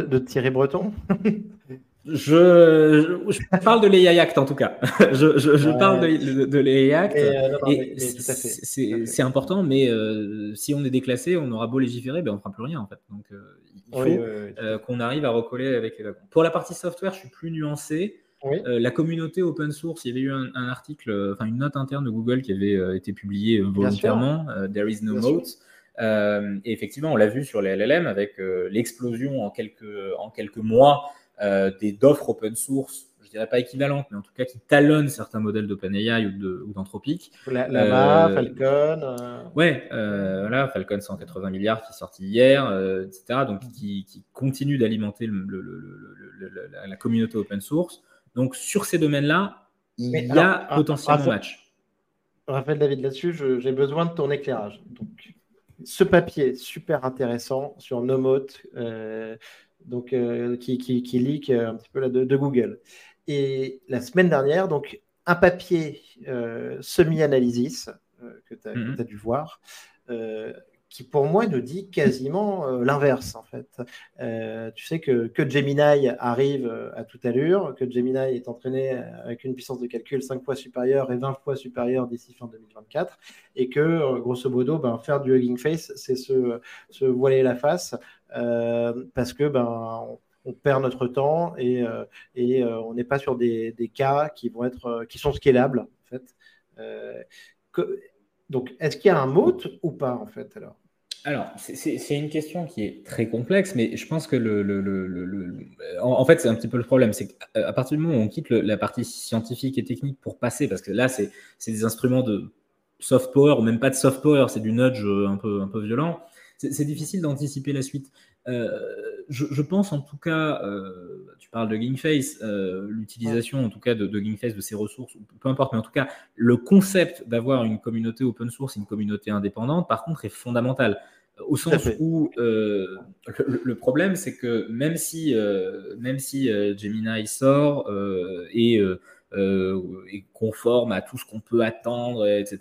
de, Thierry Breton? [laughs] je, je, parle de l'AI Act en tout cas. [laughs] je, parle de, de, l'AI Act. c'est important, mais euh, si on est déclassé, on aura beau légiférer, ben on ne fera plus rien en fait. Donc euh, il faut qu'on arrive à recoller avec les wagons. Pour la partie software, je suis plus nuancé. Euh, la communauté open source, il y avait eu un, article, euh, enfin une note interne de Google qui avait euh, été publiée volontairement, There is no moat. et effectivement, on l'a vu sur les LLM avec l'explosion en quelques, en quelques mois d'offres open source, je dirais pas équivalentes, mais en tout cas qui talonnent certains modèles d'OpenAI ou d'Anthropic. La, Lama, Falcon. Ouais, voilà, Falcon 180 milliards qui est sorti hier, etc. Donc qui, qui continue d'alimenter la communauté open source. Donc sur ces domaines-là, il y a potentiellement un match. Raphaël David, là-dessus, j'ai besoin de ton éclairage. Donc, ce papier super intéressant sur Nomot, euh, donc, euh, qui, qui, qui, leak euh, un petit peu là de, Google. Et la semaine dernière, donc, un papier semi-analysis que tu as, mhm. as, dû voir, qui pour moi nous dit quasiment euh, l'inverse en fait. Euh, tu sais que, que Gemini arrive euh, à toute allure, que Gemini est entraîné avec une puissance de calcul 5 fois supérieure et 20 fois supérieure d'ici fin 2024, et que grosso modo, ben, faire du Hugging Face, c'est se, se, voiler la face parce que ben, on, perd notre temps et, et on n'est pas sur des, cas qui vont être qui sont scalables en fait. Donc, est-ce qu'il y a un mot ou pas en fait alors? Alors, c'est une question qui est très complexe, mais je pense que le, le, le, en, fait, c'est un petit peu le problème, c'est qu'à partir du moment où on quitte la partie scientifique et technique pour passer, parce que là, c'est des instruments de soft power, ou même pas de soft power, c'est du nudge un peu, un peu violent, c'est difficile d'anticiper la suite. Euh, je, pense en tout cas, euh, tu parles de Gingface, euh, l'utilisation en tout cas de, de Gingface, de ses ressources, peu importe, mais en tout cas, le concept d'avoir une communauté open source, une communauté indépendante, par contre, est fondamental. Au sens où le, problème, c'est que même si, même si Gemini sort et est conforme à tout ce qu'on peut attendre, etc.,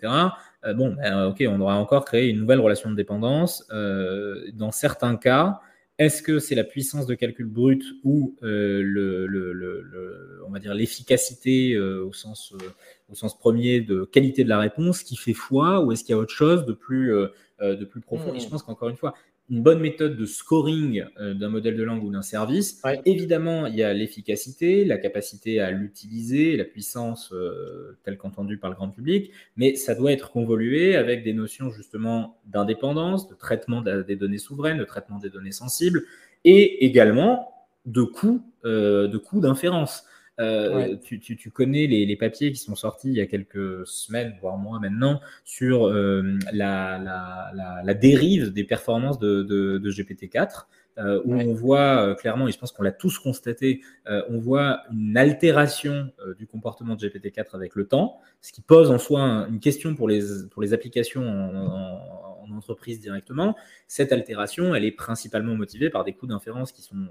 bon, ben, ok, on aura encore créé une nouvelle relation de dépendance. dans certains cas, est-ce que c'est la puissance de calcul brut ou euh, le, on va dire l'efficacité euh, au, sens, euh, au sens premier de qualité de la réponse qui fait foi ou est-ce qu'il y a autre chose de plus, de plus profond? Et je hmm. pense qu'encore une fois, une bonne méthode de scoring euh, d'un modèle de langue ou d'un service. Évidemment, il y a l'efficacité, la capacité à l'utiliser, la puissance euh, telle qu'entendue par le grand public, mais ça doit être convolué avec des notions justement d'indépendance, de traitement des données souveraines, de traitement des données sensibles, et également de coûts euh, de coûts d'inférence. Euh, tu, connais les, papiers qui sont sortis il y a quelques semaines, voire mois maintenant, sur euh, la, dérive des performances de, GPT-4. Euh, où on voit clairement, et je pense qu'on l'a tous constaté, on voit une altération du comportement de GPT-4 avec le temps, ce qui pose en soi une question pour les, pour les applications en, en, entreprise directement. Cette altération, elle est principalement motivée par des coûts d'inférence qui sont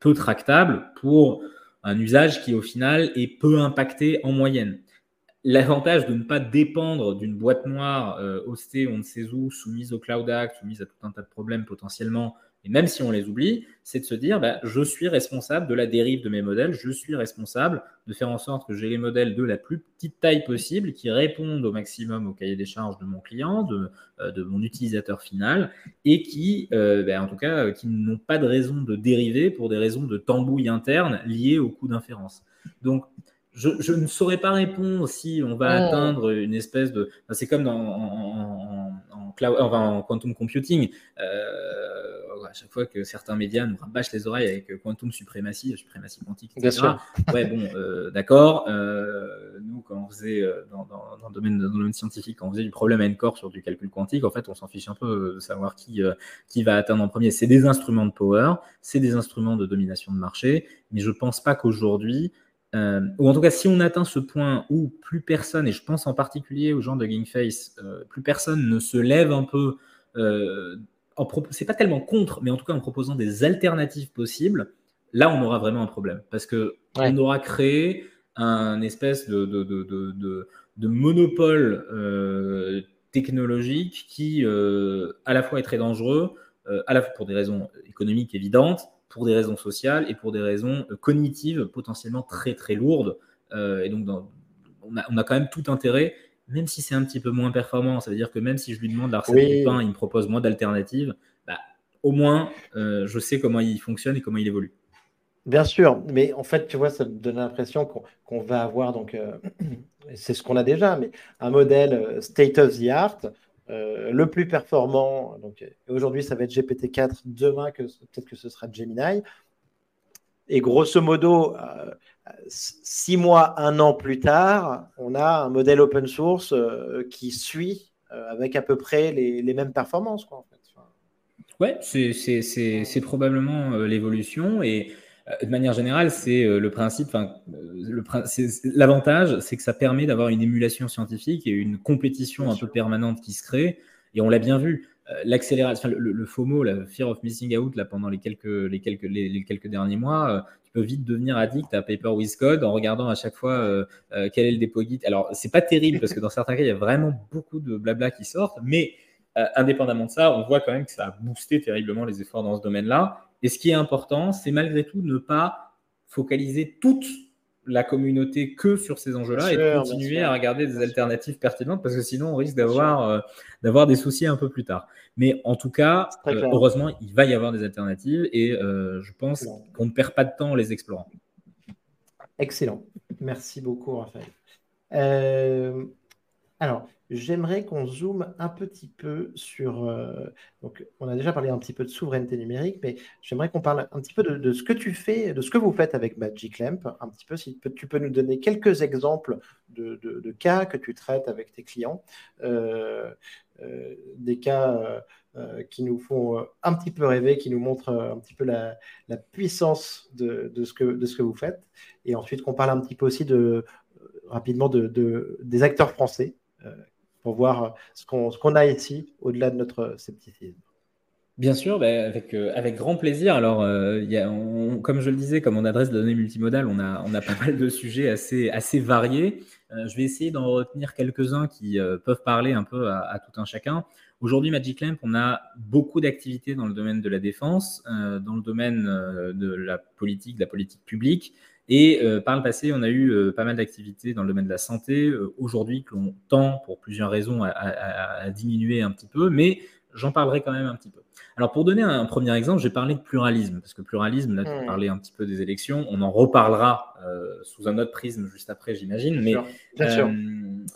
peu tractables pour un usage qui au final est peu impacté en moyenne. L'avantage de ne pas dépendre d'une boîte noire euh, hostée on ne sait où, soumise au Cloud Act, soumise à tout un tas de problèmes potentiellement et même si on les oublie, c'est de se dire, bah, je suis responsable de la dérive de mes modèles, je suis responsable de faire en sorte que j'ai les modèles de la plus petite taille possible qui répondent au maximum au cahier des charges de mon client, de, euh, de mon utilisateur final, et qui, euh, bah, en tout cas, euh, qui n'ont pas de raison de dériver pour des raisons de tambouille interne liées au coût d'inférence. Donc, je, ne saurais pas répondre si on va atteindre une espèce de. c'est comme dans, en, en, quantum computing. Euh, à chaque fois que certains médias nous rabâchent les oreilles avec quantum suprématie, suprématie quantique, etc. Ouais, bon, euh, d'accord. Euh, nous, quand on faisait dans, le domaine, dans, le domaine, scientifique, quand on faisait du problème N-core sur du calcul quantique, en fait, on s'en fiche un peu de savoir qui, qui va atteindre en premier. C'est des instruments de power, c'est des instruments de domination de marché, mais je pense pas qu'aujourd'hui euh, ou en tout cas si on atteint ce point où plus personne, et je pense en particulier aux gens de Gingface, euh, plus personne ne se lève un peu, euh, c'est pas tellement contre, mais en tout cas en proposant des alternatives possibles, là on aura vraiment un problème. Parce que on aura créé un espèce de, de, de, de monopole euh, technologique qui à la fois est très dangereux, à la fois pour des raisons économiques évidentes, pour des raisons sociales et pour des raisons euh, cognitives potentiellement très très lourdes. Euh, et donc, on, a, quand même tout intérêt, même si c'est un petit peu moins performant, ça veut dire que même si je lui demande la recette du pain, il me propose moins d'alternatives, bah, au moins, euh, je sais comment il fonctionne et comment il évolue. Bien sûr, mais en fait, tu vois, ça me donne l'impression qu'on va avoir, donc, [clears throat] c'est ce qu'on a déjà, mais un modèle state of the art euh, le plus performant, donc aujourd'hui ça va être GPT-4, demain que, peut-être que ce sera Gemini. Et grosso modo, euh, six mois, un an plus tard, on a un modèle open source euh, qui suit avec à peu près les, mêmes performances. Quoi. Ouais, c'est probablement l'évolution. Et de manière générale, c'est euh, le principe. Euh, l'avantage, c'est que ça permet d'avoir une émulation scientifique et une compétition un peu permanente qui se crée. Et on l'a bien vu. L'accélération, le, FOMO, la fear of missing out, là, pendant les quelques, les quelques, les, quelques derniers mois, tu peux vite devenir addict à Paper with Code en regardant à chaque fois quel est le dépôt Git. Alors, c'est pas terrible parce que dans certains cas, il y a vraiment beaucoup de blabla qui sortent, mais indépendamment de ça, on voit quand même que ça a boosté terriblement les efforts dans ce domaine-là. Et ce qui est important, c'est malgré tout ne pas focaliser toute la communauté que sur ces enjeux-là et continuer à regarder des alternatives pertinentes parce que sinon on risque d'avoir euh, d'avoir des soucis un peu plus tard. Mais en tout cas, euh, heureusement, il va y avoir des alternatives et euh, je pense qu'on ne perd pas de temps en les explorant. Excellent. Merci beaucoup, Raphaël. alors, j'aimerais qu'on zoome un petit peu sur. Euh, donc, on a déjà parlé un petit peu de souveraineté numérique, mais j'aimerais qu'on parle un petit peu de, ce que tu fais, de ce que vous faites avec Magic Lamp. Un petit peu, si tu peux nous donner quelques exemples de, cas que tu traites avec tes clients, euh, euh, des cas qui nous font un petit peu rêver, qui nous montrent un petit peu la, puissance de, ce que, vous faites. Et ensuite, qu'on parle un petit peu aussi de rapidement de, des acteurs français pour voir ce qu'on a ici au-delà de notre scepticisme. Bien sûr, avec, euh, avec grand plaisir. Alors, euh, comme je le disais, comme on adresse de données multimodales, on a, pas mal de sujets assez, variés. Euh, je vais essayer d'en retenir quelques-uns qui peuvent parler un peu à, tout un chacun. Aujourd'hui, Magic Lamp, on a beaucoup d'activités dans le domaine de la défense, dans le domaine de la politique, de la politique publique, et euh, par le passé, on a eu euh, pas mal d'activités dans le domaine de la santé. Euh, aujourd'hui, que l'on tend, pour plusieurs raisons, à, diminuer un petit peu, mais j'en parlerai quand même un petit peu. Alors, pour donner un premier exemple, j'ai parlé de pluralisme, parce que pluralisme, là, tu hmm. parlais un petit peu des élections, on en reparlera euh, sous un autre prisme juste après, j'imagine. Mais, euh,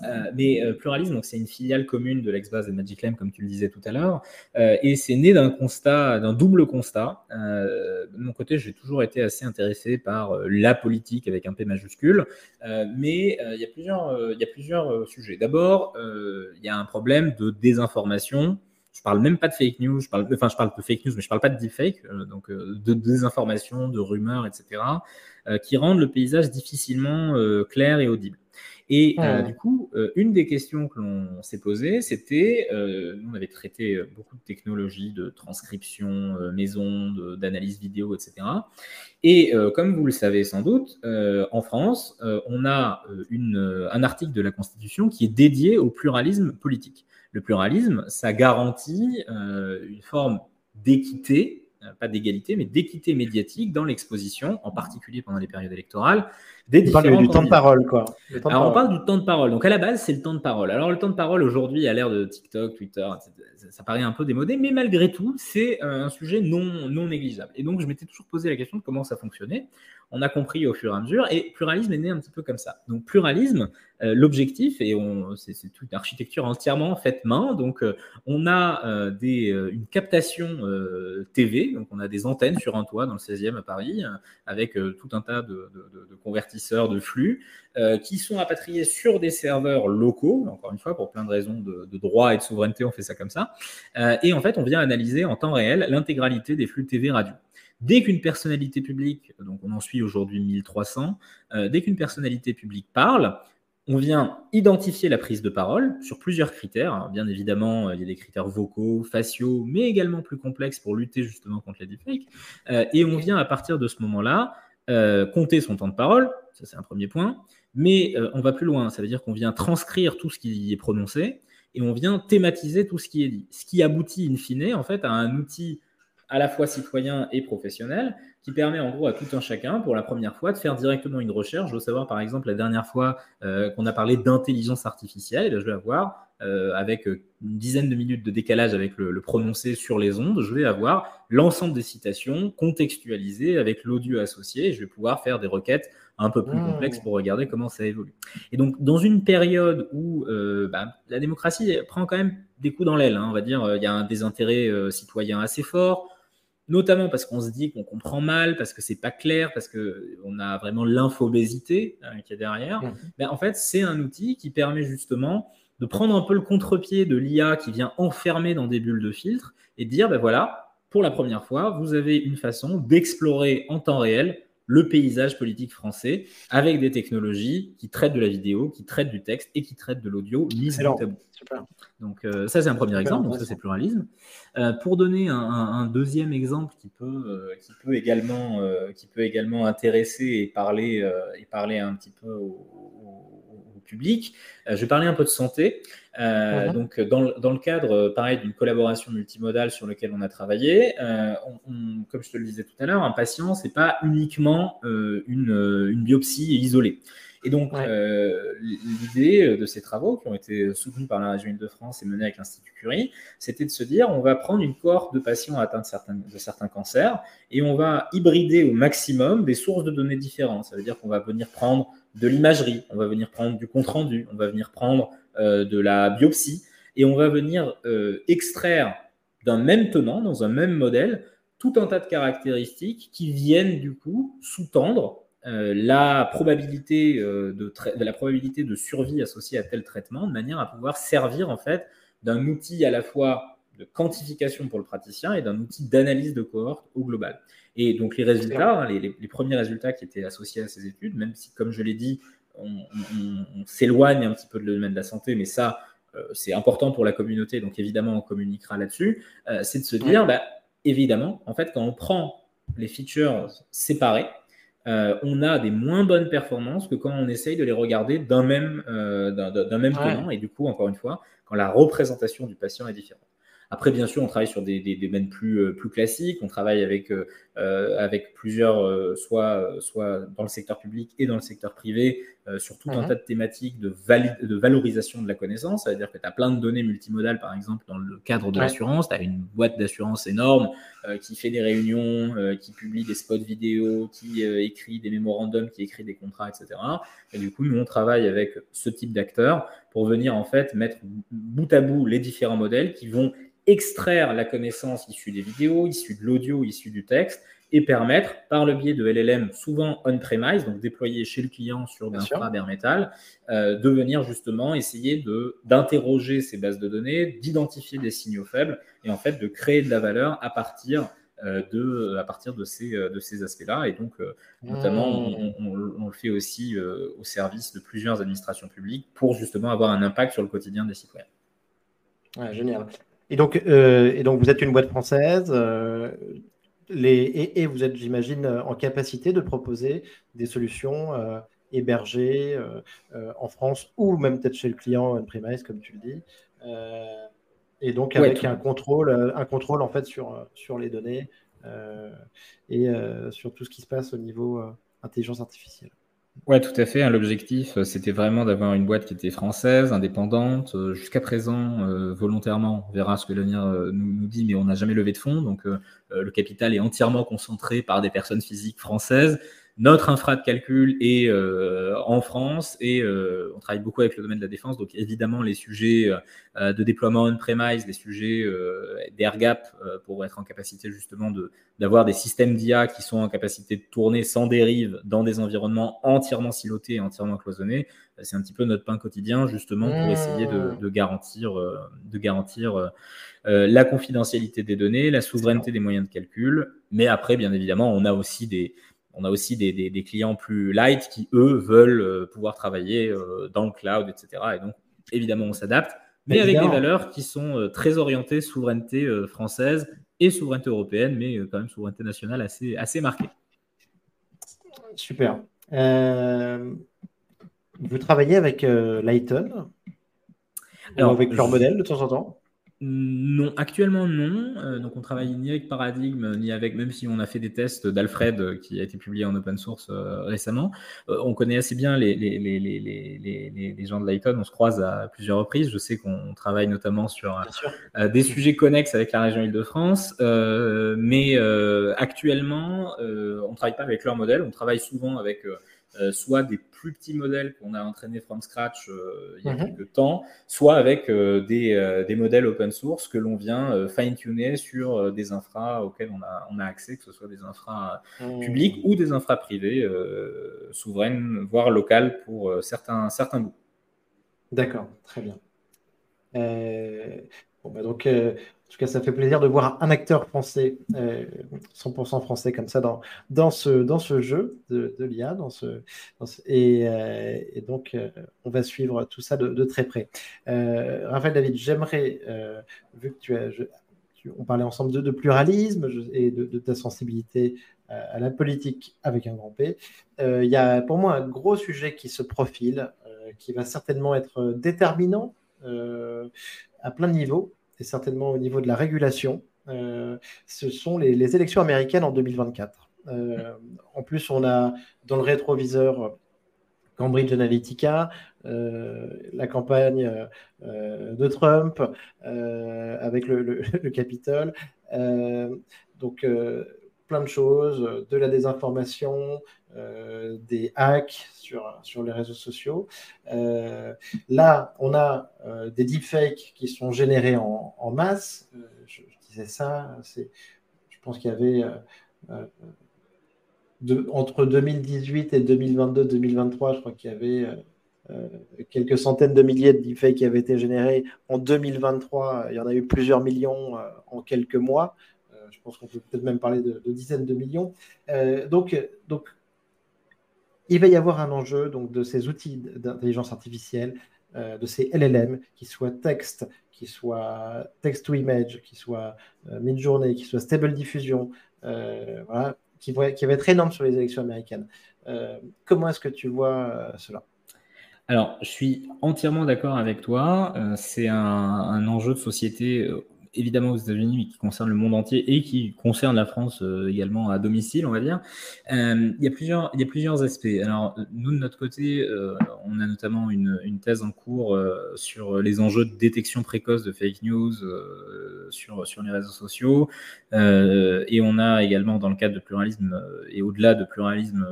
euh, mais pluralisme, c'est une filiale commune de l'ex-base de Magic Lamp, comme tu le disais tout à l'heure, et c'est né d'un constat, d'un double constat. de mon côté, j'ai toujours été assez intéressé par la politique avec un P majuscule, mais il y a plusieurs, il y a plusieurs sujets. D'abord, il y a un problème de désinformation. Je parle même pas de fake news, je parle, enfin, je parle de fake news, mais je parle pas de deepfake, euh, donc euh, de désinformation, de rumeurs, etc., euh, qui rendent le paysage difficilement clair et audible. Et du coup, une des questions que l'on s'est posées, c'était, nous on avait traité beaucoup de technologies de transcription maison, d'analyse vidéo, etc. Et comme vous le savez sans doute, en France, on a une, un article de la Constitution qui est dédié au pluralisme politique. Le pluralisme, ça garantit euh, une forme d'équité, euh, pas d'égalité, mais d'équité médiatique dans l'exposition, en particulier pendant les périodes électorales, des différents du temps de parole, quoi. Alors, on parle du temps de parole. Donc, à la base, c'est le temps de parole. Alors, le temps de parole aujourd'hui, à l'ère de TikTok, Twitter, ça, paraît un peu démodé, mais malgré tout, c'est euh, un sujet non, non négligeable. Et donc, je m'étais toujours posé la question de comment ça fonctionnait on a compris au fur et à mesure. Et pluralisme est né un petit peu comme ça. Donc pluralisme, euh, l'objectif, et c'est, toute une architecture entièrement faite main. Donc euh, on a euh, des, une captation TV, donc on a des antennes sur un toit dans le 16e à Paris, avec tout un tas de, convertisseurs de flux qui sont rapatriés sur des serveurs locaux. Encore une fois, pour plein de raisons de, de droit et de souveraineté, on fait ça comme ça. et en fait, on vient analyser en temps réel l'intégralité des flux TV radio. Dès qu'une personnalité publique, donc on en suit aujourd'hui 1300, dès qu'une personnalité publique parle, on vient identifier la prise de parole sur plusieurs critères. Bien évidemment, il y a des critères vocaux, faciaux, mais également plus complexes pour lutter justement contre les deepfakes. et on vient à partir de ce moment-là compter son temps de parole, ça c'est un premier point, mais on va plus loin, ça veut dire qu'on vient transcrire tout ce qui est prononcé, et on vient thématiser tout ce qui est dit. Ce qui aboutit in fine en fait à un outil à la fois citoyen et professionnel qui permet en gros à tout un chacun pour la première fois de faire directement une recherche. Je veux savoir par exemple la dernière fois euh, qu'on a parlé d'intelligence artificielle, je vais avoir euh, avec une dizaine de minutes de décalage avec le, prononcé sur les ondes, je vais avoir l'ensemble des citations contextualisées avec l'audio associé et je vais pouvoir faire des requêtes un peu plus complexe pour regarder comment ça évolue. Et donc, dans une période où euh, bah, la démocratie prend quand même des coups dans l'aile, hein, on va dire, euh, il y a un désintérêt euh, citoyen assez fort, notamment parce qu'on se dit qu'on comprend mal, parce que c'est pas clair, parce qu'on a vraiment l'infobésité qui est derrière. Mais en fait, c'est un outil qui permet justement de prendre un peu le contre-pied de l'IA qui vient enfermer dans des bulles de filtre et de dire, ben voilà, pour la première fois, vous avez une façon d'explorer en temps réel le paysage politique français avec des technologies qui traitent de la vidéo, qui traitent du texte et qui traitent de l'audio mis bout à bout. Donc euh, ça c'est un premier exemple, donc ça c'est pluralisme. Euh, pour donner un, deuxième exemple qui peut, euh, qui peut, également, qui peut également intéresser et parler, et parler un petit peu au public, je vais parler un peu de santé. Euh, mhm. Donc, dans, le cadre, pareil, d'une collaboration multimodale sur laquelle on a travaillé, euh, comme je te le disais tout à l'heure, un patient, c'est pas uniquement euh, une, biopsie isolée. Et donc, l'idée de ces travaux, qui ont été soutenus par la région Île-de-France et menés avec l'Institut Curie, c'était de se dire, on va prendre une cohorte de patients atteints de certains, de certains cancers et on va hybrider au maximum des sources de données différentes. Ça veut dire qu'on va venir prendre de l'imagerie, on va venir prendre du compte-rendu, on va venir prendre euh, de la biopsie, et on va venir euh, extraire d'un même tenant, dans un même modèle, tout un tas de caractéristiques qui viennent du coup sous-tendre euh, la, probabilité, de la probabilité de survie associée à tel traitement, de manière à pouvoir servir en fait d'un outil à la fois de quantification pour le praticien et d'un outil d'analyse de cohorte au global. Et donc les résultats, hein, les, les, premiers résultats qui étaient associés à ces études, même si, comme je l'ai dit, on, s'éloigne un petit peu de le domaine de la santé, mais ça, euh, c'est important pour la communauté, donc évidemment, on communiquera là-dessus. Euh, c'est de se dire, bah, évidemment, en fait, quand on prend les features séparés, euh, on a des moins bonnes performances que quand on essaye de les regarder d'un même, d'un, même tenant. Et du coup, encore une fois, quand la représentation du patient est différente. Après, bien sûr, on travaille sur des, domaines plus, euh, plus classiques. On travaille avec, euh, euh, plusieurs, soit dans le secteur public et dans le secteur privé, sur tout un mhm. tas de thématiques de, de valorisation de la connaissance. C'est-à-dire que tu as plein de données multimodales, par exemple, dans le cadre de l'assurance. Tu as une boîte d'assurance énorme qui fait des réunions, qui publie des spots vidéo, qui écrit des mémorandums, qui écrit des contrats, etc. Et du coup, nous, on travaille avec ce type d'acteurs pour venir en fait mettre bout à bout les différents modèles qui vont extraire la connaissance issue des vidéos, issue de l'audio, issue du texte, et permettre, par le biais de LLM, souvent on-premise, donc déployé chez le client sur d'infra bare metal, euh, de venir justement essayer d'interroger ces bases de données, d'identifier des signaux faibles, et en fait de créer de la valeur à partir euh, de, à partir de ces, de ces aspects-là. Et donc, euh, notamment, mmh. on, le fait aussi au service de plusieurs administrations publiques pour justement avoir un impact sur le quotidien des citoyens. génial. Et donc, euh, et donc, vous êtes une boîte française. Euh, les, et, vous êtes, j'imagine, en capacité de proposer des solutions euh, hébergées en France ou même peut-être chez le client on-premise, comme tu le dis. et donc avec un contrôle, un contrôle en fait sur, sur les données et sur tout ce qui se passe au niveau intelligence artificielle. Ouais, tout à fait. Hein, l'objectif, euh, c'était vraiment d'avoir une boîte qui était française, indépendante. Euh, jusqu'à présent, euh, volontairement, on verra ce que l'avenir nous, dit, mais on n'a jamais levé de fonds. Donc, le capital est entièrement concentré par des personnes physiques françaises. Notre infra de calcul est en France et on travaille beaucoup avec le domaine de la défense. Donc évidemment, les sujets de déploiement on-premise, les sujets d'air gap pour être en capacité justement d'avoir des systèmes d'IA qui sont en capacité de tourner sans dérive dans des environnements entièrement silotés et entièrement cloisonnés. C'est un petit peu notre pain quotidien justement pour essayer de, de garantir, de garantir euh, la confidentialité des données, la souveraineté des moyens de calcul. Mais après, bien évidemment, on a aussi des, on a aussi des, des, clients plus light qui, eux, veulent euh, pouvoir travailler euh, dans le cloud, etc. Et donc, évidemment, on s'adapte, mais avec des valeurs qui sont très orientées souveraineté française et souveraineté européenne, mais quand même souveraineté nationale assez, assez marquée. Super. vous travaillez avec Lighton ou avec leur modèle de temps en temps? Non, actuellement non. Euh, donc on travaille ni avec Paradigm, ni avec, même si on a fait des tests d'Alfred euh, qui a été publié en open source euh, récemment. on connaît assez bien les, les, les, les, gens de Lighton, on se croise à plusieurs reprises. Je sais qu'on travaille notamment sur des sujets connexes avec la région Île-de-France, mais actuellement on ne travaille pas avec leur modèle, on travaille souvent avec euh, soit des plus petits modèles qu'on a entraînés from scratch euh, il y a mhm. quelques temps, soit avec euh, des, des, modèles open source que l'on vient fine-tuner sur des infras auxquels on a, on a accès, que ce soit des infras mhm. publics ou des infras privées, souveraines, voire locales pour certains, certains bouts. D'accord, très bien. Bah donc, en tout cas, ça fait plaisir de voir un acteur français, 100% euh, français comme ça, dans, dans, ce, dans ce jeu de, l'IA. Dans ce, et, euh, donc, euh, on va suivre tout ça de, très près. Raphaël David, j'aimerais, vu que tu as, on parlait ensemble de, pluralisme et de, ta sensibilité à la politique avec un grand P, il y a pour moi un gros sujet qui se profile, qui va certainement être déterminant à plein de niveaux certainement au niveau de la régulation, euh, ce sont les, élections américaines en 2024. Euh, en plus, on a dans le rétroviseur Cambridge Analytica, euh, la campagne de Trump avec le, le [laughs] Capitole. donc, plein de choses, de la désinformation, euh, des hacks sur, sur les réseaux sociaux. Euh, là, on a euh, des deepfakes qui sont générés en, en masse. Je, disais ça, je pense qu'il y avait entre 2018 et 2022-2023, je crois qu'il y avait quelques centaines de milliers de deepfakes qui avaient été générés. En 2023, il y en a eu plusieurs millions en quelques mois. je pense qu'on peut peut-être même parler de, de dizaines de millions. donc, donc, il va y avoir un enjeu donc, de ces outils d'intelligence artificielle, euh, de ces LLM, qui soient texte, qui soient text-to-image, qui soient euh, mid-journée, qui soient stable diffusion, euh, voilà, qui, va, être énorme sur les élections américaines. comment est-ce que tu vois cela? Alors, je suis entièrement d'accord avec toi. c'est un, enjeu de société évidemment aux États-Unis, mais qui concerne le monde entier et qui concerne la France euh, également à domicile, on va dire. Euh, il, y a plusieurs, il y a plusieurs aspects. Alors, nous, de notre côté, euh, on a notamment une, thèse en cours sur les enjeux de détection précoce de fake news sur, sur les réseaux sociaux. et on a également, dans le cadre de pluralisme et au-delà de pluralisme,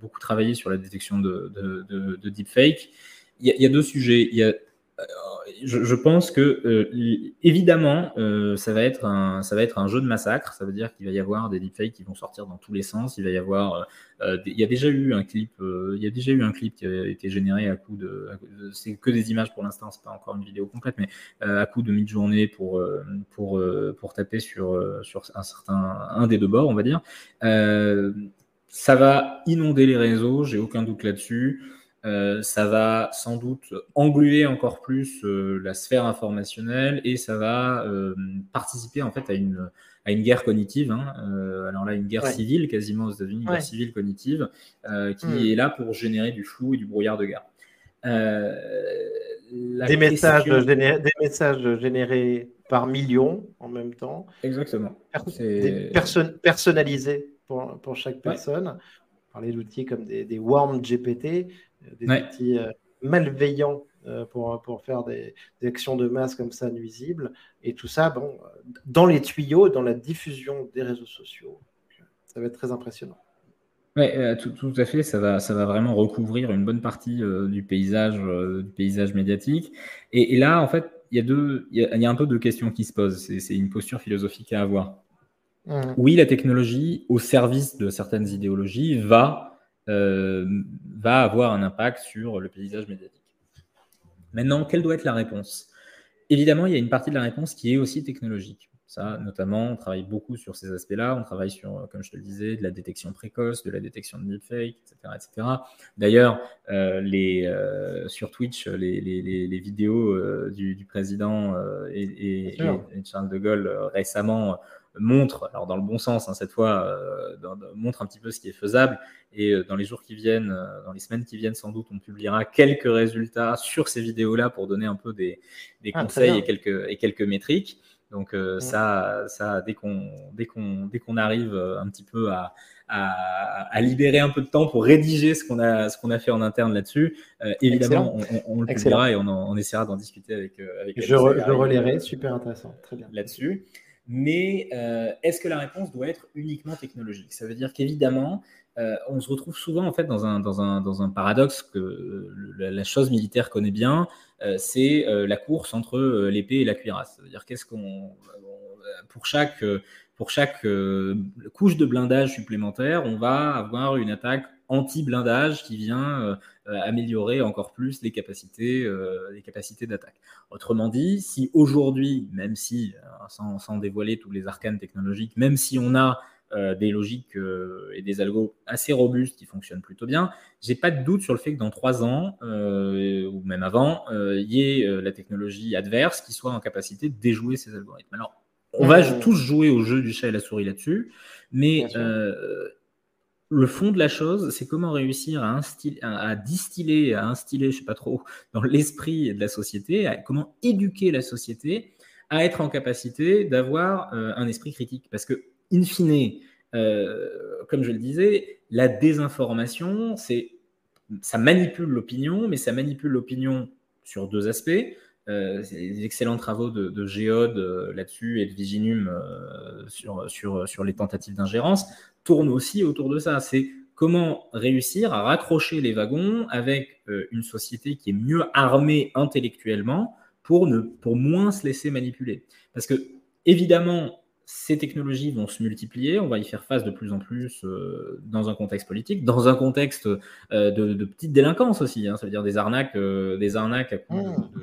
beaucoup travaillé sur la détection de, de, de, de deepfake. Il y, a, il y a deux sujets. Il y a je, pense que euh, évidemment, euh, ça va être un, jeu de massacre. Ça veut dire qu'il va y avoir des deepfakes qui vont sortir dans tous les sens. Il va y avoir, euh, il y a déjà eu un clip, il y a déjà eu un clip qui a été généré à coup de, c'est que des images pour l'instant, c'est pas encore une vidéo complète, mais à coup de pour pour taper sur sur un certain un des deux bords, on va dire. ça va inonder les réseaux, j'ai aucun doute là-dessus. Euh, ça va sans doute engluer encore plus euh, la sphère informationnelle et ça va euh, participer en fait à une, à une guerre cognitive. Hein. alors là, une guerre civile quasiment aux États-Unis, une guerre civile cognitive qui hmm. est là pour générer du flou et du brouillard de guerre. Des, messages générés, des messages générés par millions en même temps. Exactement. Des personnalisés pour, pour, chaque personne. On parlait d'outils comme des, des Warm GPT des outils euh, malveillants euh, pour, pour faire des, actions de masse comme ça nuisibles. Et tout ça, bon, dans les tuyaux, dans la diffusion des réseaux sociaux. Ça va être très impressionnant. Oui, tout, à fait. Ça va, ça va vraiment recouvrir une bonne partie du paysage, du paysage médiatique. Et, là, en fait, il y a deux, il y a, un peu deux questions qui se posent. C'est une posture philosophique à avoir. Mmh. Oui, la technologie, au service de certaines idéologies, va, va avoir un impact sur le paysage médiatique. Maintenant, quelle doit être la réponse? Évidemment, il y a une partie de la réponse qui est aussi technologique. Ça, notamment, on travaille beaucoup sur ces aspects-là. On travaille sur, euh, comme je te le disais, de la détection précoce, de la détection de deepfake, etc. etc. D'ailleurs, euh, euh, sur Twitch, les, les, les vidéos du, du, président et, et, Charles de Gaulle récemment montrent, alors dans le bon sens hein, cette fois, montrent un petit peu ce qui est faisable. Et dans les jours qui viennent, dans les semaines qui viennent, sans doute, on publiera quelques résultats sur ces vidéos-là pour donner un peu des, des ah, conseils et quelques, et quelques métriques. Donc euh, ça, ça, dès qu'on dès qu'on dès qu'on arrive euh, un petit peu à, à, libérer un peu de temps pour rédiger ce qu'on a ce qu'on a fait en interne là-dessus, euh, évidemment, on, le publiera et on, essaiera d'en discuter avec avec. Je, je relayerai, super intéressant, très bien. Là-dessus. Mais est-ce que la réponse doit être uniquement technologique? Ça veut dire qu'évidemment, on se retrouve souvent en fait dans un, dans un, dans un paradoxe que la, chose militaire connaît bien, euh, c'est euh, la course entre euh, l'épée et la cuirasse. C'est-à-dire qu'est-ce qu'on pour chaque pour chaque couche de blindage supplémentaire, on va avoir une attaque anti-blindage qui vient améliorer encore plus les capacités, les capacités d'attaque. Autrement dit, si aujourd'hui, même si, sans, sans, dévoiler tous les arcanes technologiques, même si on a euh, des logiques euh, et des algos assez robustes qui fonctionnent plutôt bien. J'ai pas de doute sur le fait que dans trois ans euh, ou même avant, il y ait la technologie adverse qui soit en capacité de déjouer ces algorithmes. Alors, on va tous jouer au jeu du chat et la souris là-dessus, mais le fond de la chose, c'est comment réussir à, distiller, à instiller, je sais pas trop, [laughs] dans l'esprit de la société, comment éduquer la société à être en capacité d'avoir un esprit critique. Parce que in fine, euh, comme je le disais, la désinformation, c'est ça manipule l'opinion, mais ça manipule l'opinion sur deux aspects. Euh, les excellents travaux de, de Géode euh, là-dessus et de Viginum sur, sur, sur les tentatives d'ingérence tournent aussi autour de ça. C'est comment réussir à raccrocher les wagons avec une société qui est mieux armée intellectuellement pour, ne, pour moins se laisser manipuler. Parce que, évidemment, ces technologies vont se multiplier, on va y faire face de plus en plus euh, dans un contexte politique, dans un contexte euh, de, petite délinquance aussi, hein, ça veut dire des arnaques, euh, des arnaques à mmh.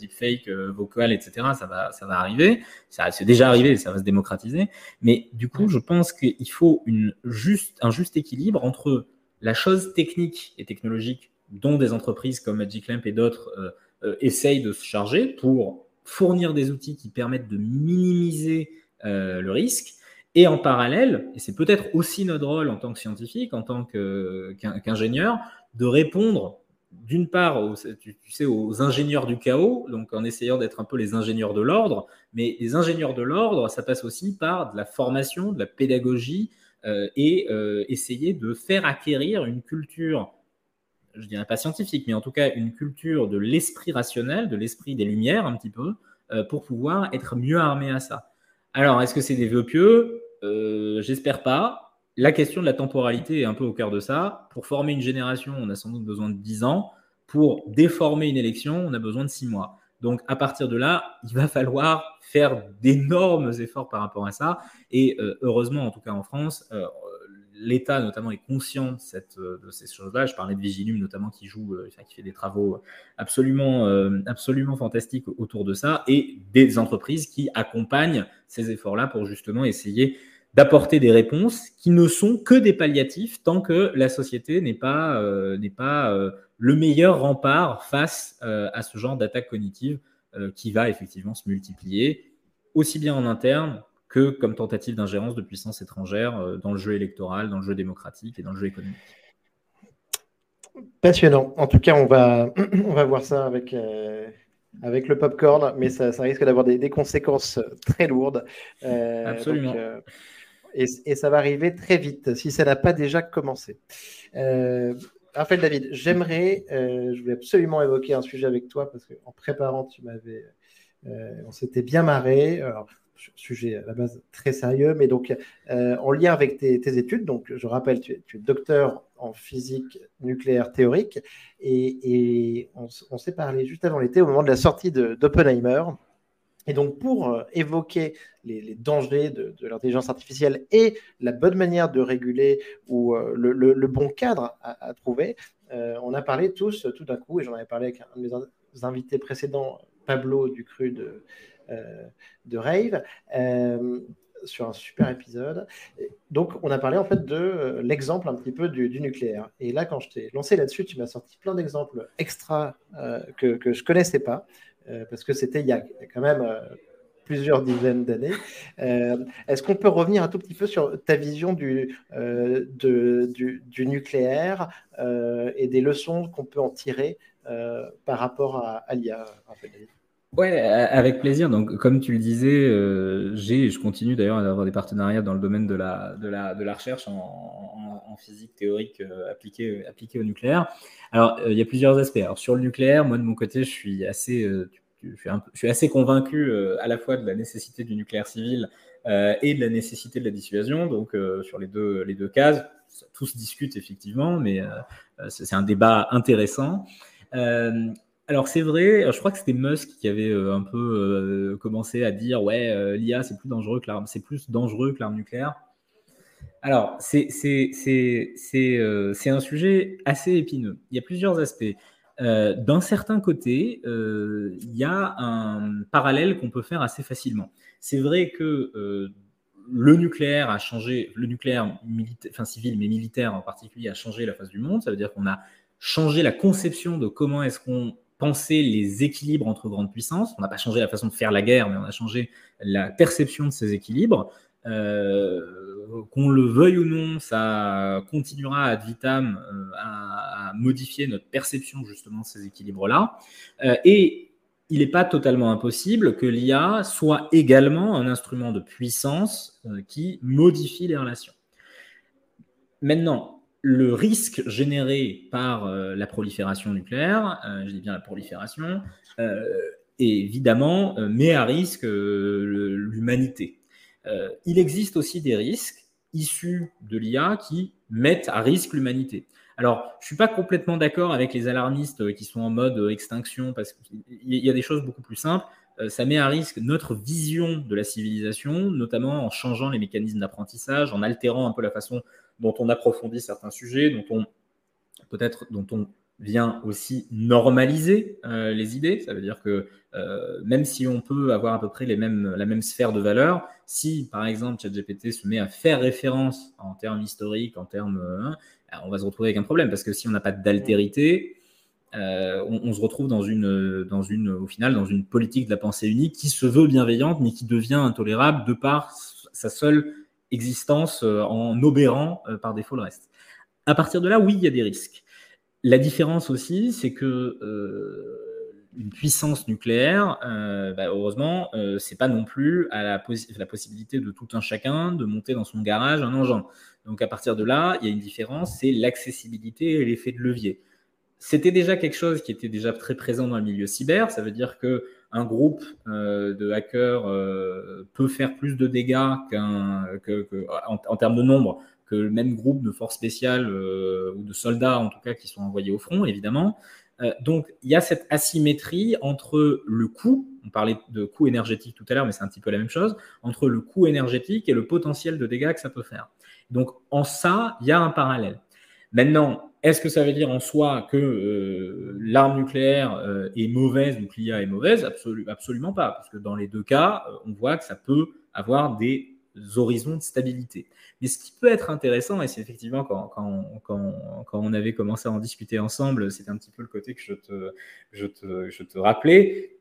De, de, deepfake vocal, etc. Ça va, ça va arriver, ça c'est déjà arrivé, ça va se démocratiser, mais du coup, je pense qu'il faut une juste, un juste équilibre entre la chose technique et technologique dont des entreprises comme Magic Lamp et d'autres essayent de se charger pour fournir des outils qui permettent de minimiser euh, le risque. Et en parallèle, et c'est peut-être aussi notre rôle en tant que scientifique, en tant qu'ingénieur, de répondre d'une part, aux, tu, sais, aux ingénieurs du chaos, donc en essayant d'être un peu les ingénieurs de l'ordre, mais les ingénieurs de l'ordre, ça passe aussi par de la formation, de la pédagogie, euh, et euh, essayer de faire acquérir une culture je dirais pas scientifique, mais en tout cas une culture de l'esprit rationnel, de l'esprit des lumières un petit peu, euh, pour pouvoir être mieux armé à ça. Alors, est-ce que c'est des vœux pieux? J'espère pas. La question de la temporalité est un peu au cœur de ça. Pour former une génération, on a sans doute besoin de 10 ans. Pour déformer une élection, on a besoin de 6 mois. Donc, à partir de là, il va falloir faire d'énormes efforts par rapport à ça. Et euh, heureusement, en tout cas en France, l'État notamment est conscient de, cette, de ces choses-là. Je parlais de Vigilum notamment qui joue, euh, qui fait des travaux absolument, euh, absolument fantastiques autour de ça, et des entreprises qui accompagnent ces efforts-là pour justement essayer d'apporter des réponses qui ne sont que des palliatifs tant que la société n'est pas, euh, n'est pas le meilleur rempart face à ce genre d'attaque cognitive qui va effectivement se multiplier aussi bien en interne que comme tentative d'ingérence de puissance étrangère euh, dans le jeu électoral, dans le jeu démocratique et dans le jeu économique. Passionnant. En tout cas, on va, [clears throat] on va voir ça avec, euh, avec le popcorn, mais ça, risque d'avoir des, conséquences très lourdes. Euh, Absolument. Et, ça va arriver très vite, si ça n'a pas déjà commencé. Raphaël David, j'aimerais, je voulais absolument évoquer un sujet avec toi, parce qu'en préparant, m'avais, on s'était bien marré. Alors, sujet à la base très sérieux, mais donc en lien avec tes, études, donc je rappelle, tu es, docteur en physique nucléaire théorique et, on, s'est parlé juste avant l'été au moment de la sortie d'Oppenheimer. Et donc, pour évoquer les, dangers de, l'intelligence artificielle et la bonne manière de réguler ou le, bon cadre à, trouver, on a parlé tous tout d'un coup, et j'en avais parlé avec un de mes invités précédents, Pablo du cru de, euh, de Rave euh, sur un super épisode. Donc, on a parlé en fait de euh, l'exemple un petit peu du, nucléaire. Et là, quand je t'ai lancé là-dessus, tu m'as sorti plein d'exemples extra que, que je connaissais pas, parce que c'était il y a quand même plusieurs dizaines d'années. Est-ce qu'on peut revenir un tout petit peu sur ta vision du, du, nucléaire et des leçons qu'on peut en tirer par rapport à l'IA Ouais, avec plaisir. Donc, comme tu le disais, euh, j'ai, je continue d'ailleurs à avoir des partenariats dans le domaine de la, de la, de la recherche en, physique théorique euh, appliquée, appliquée au nucléaire. Alors, euh, il y a plusieurs aspects. Alors, sur le nucléaire, moi de mon côté, je suis assez, je suis assez convaincu à la fois de la nécessité du nucléaire civil et de la nécessité de la dissuasion. Donc, sur les deux, les deux cases, tout se discute effectivement, mais c'est un débat intéressant. Alors c'est vrai, je crois que c'était Musk qui avait euh, un peu euh, commencé à dire ouais euh, l'IA c'est plus dangereux que l'arme, nucléaire. Alors c'est un sujet assez épineux. Il y a plusieurs aspects. D'un certain côté, il y a un parallèle qu'on peut faire assez facilement. C'est vrai que le nucléaire a changé, le nucléaire enfin, civil mais militaire en particulier a changé la face du monde. Ça veut dire qu'on a changé la conception de comment est-ce qu'on penser les équilibres entre grandes puissances. On n'a pas changé la façon de faire la guerre, mais on a changé la perception de ces équilibres. Euh, qu'on le veuille ou non, ça continuera ad vitam euh, à, modifier notre perception justement de ces équilibres-là. Euh, et il n'est pas totalement impossible que l'IA soit également un instrument de puissance qui modifie les relations. Maintenant, le risque généré par euh, la prolifération nucléaire, euh, je dis bien la prolifération, euh, évidemment met à risque l'humanité. il existe aussi des risques issus de l'IA qui mettent à risque l'humanité. Alors, je ne suis pas complètement d'accord avec les alarmistes qui sont en mode extinction, parce qu'il y a des choses beaucoup plus simples. Ça met à risque notre vision de la civilisation, notamment en changeant les mécanismes d'apprentissage, en altérant un peu la façon dont on approfondit certains sujets, dont on peut-être dont on vient aussi normaliser euh, les idées. Ça veut dire que euh, même si on peut avoir à peu près les mêmes, la même sphère de valeur, si par exemple ChatGPT se met à faire référence en termes historiques, en termes, euh, on va se retrouver avec un problème parce que si on n'a pas d'altérité, on, on, se retrouve au final, dans une politique de la pensée unique qui se veut bienveillante mais qui devient intolérable de par sa seule existence euh, en obérant euh, par défaut le reste. À partir de là, oui, il y a des risques. La différence aussi, c'est que euh, une puissance nucléaire, bah, heureusement, c'est pas non plus à la, la, possibilité de tout un chacun de monter dans son garage un engin. Donc à partir de là, il y a une différence, c'est l'accessibilité et l'effet de levier. C'était déjà quelque chose qui était déjà très présent dans le milieu cyber. Ça veut dire que un groupe euh, de hackers euh, peut faire plus de dégâts qu'un, que, en, termes de nombre que le même groupe de forces spéciales euh, ou de soldats, en tout cas, qui sont envoyés au front, évidemment. donc, il y a cette asymétrie entre le coût, on parlait de coût énergétique tout à l'heure, mais c'est un petit peu la même chose, entre le coût énergétique et le potentiel de dégâts que ça peut faire. Donc, en ça, il y a un parallèle. Maintenant, est-ce que ça veut dire en soi que euh, l'arme nucléaire euh, est mauvaise ou que l'IA est mauvaise? Absolument pas, parce que dans les deux cas, euh, on voit que ça peut avoir des horizons de stabilité. Mais ce qui peut être intéressant, et c'est effectivement quand, on avait commencé à en discuter ensemble, c'était un petit peu le côté que je te, je te, rappelais,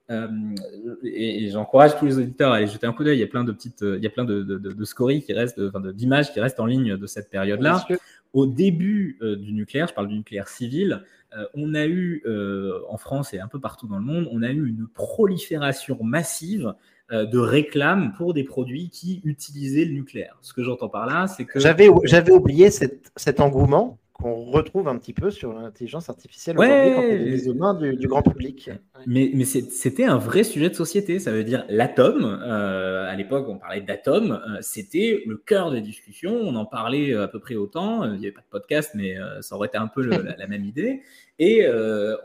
et, j'encourage tous les auditeurs à aller jeter un coup d'œil. Il y a plein de petites, il y a plein de, de, scories qui restent, d'images qui restent en ligne de cette période-là au début euh, du nucléaire, je parle du nucléaire civil, euh, on a eu euh, en France et un peu partout dans le monde, on a eu une prolifération massive de réclames pour des produits qui utilisaient le nucléaire. Ce que j'entends par là, c'est que j'avais oublié cet engouement qu'on retrouve un petit peu sur l'intelligence artificielle aujourd'hui quand les humains du, grand public. Mais, mais c'était un vrai sujet de société. Ça veut dire l'atome. Euh, à l'époque, on parlait d'atome. Euh, c'était le cœur des discussions. On en parlait à peu près autant. Il n'y avait pas de podcast, mais ça aurait été un peu la, même idée. Et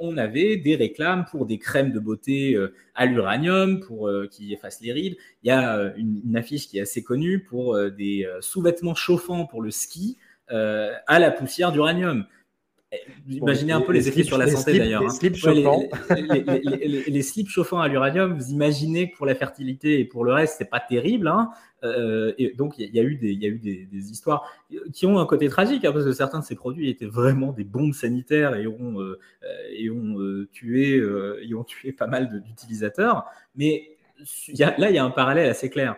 on avait des réclames pour des crèmes de beauté à l'uranium, pour qui effacent les rides. Il y a une, une, affiche qui est assez connue pour des sous-vêtements chauffants pour le ski. Euh, à la poussière d'uranium. Imaginez un peu les, effets sur la santé d'ailleurs. Les, slips chauffants. les, slips chauffants à l'uranium, vous imaginez que pour la fertilité et pour le reste, c'est pas terrible. Hein. Euh, et donc il y, a eu, des, y a eu des, histoires qui ont un côté tragique hein, parce que certains de ces produits étaient vraiment des bombes sanitaires et ont, euh, et ont tué, et ont tué pas mal d'utilisateurs. Mais là, il y a un parallèle assez clair.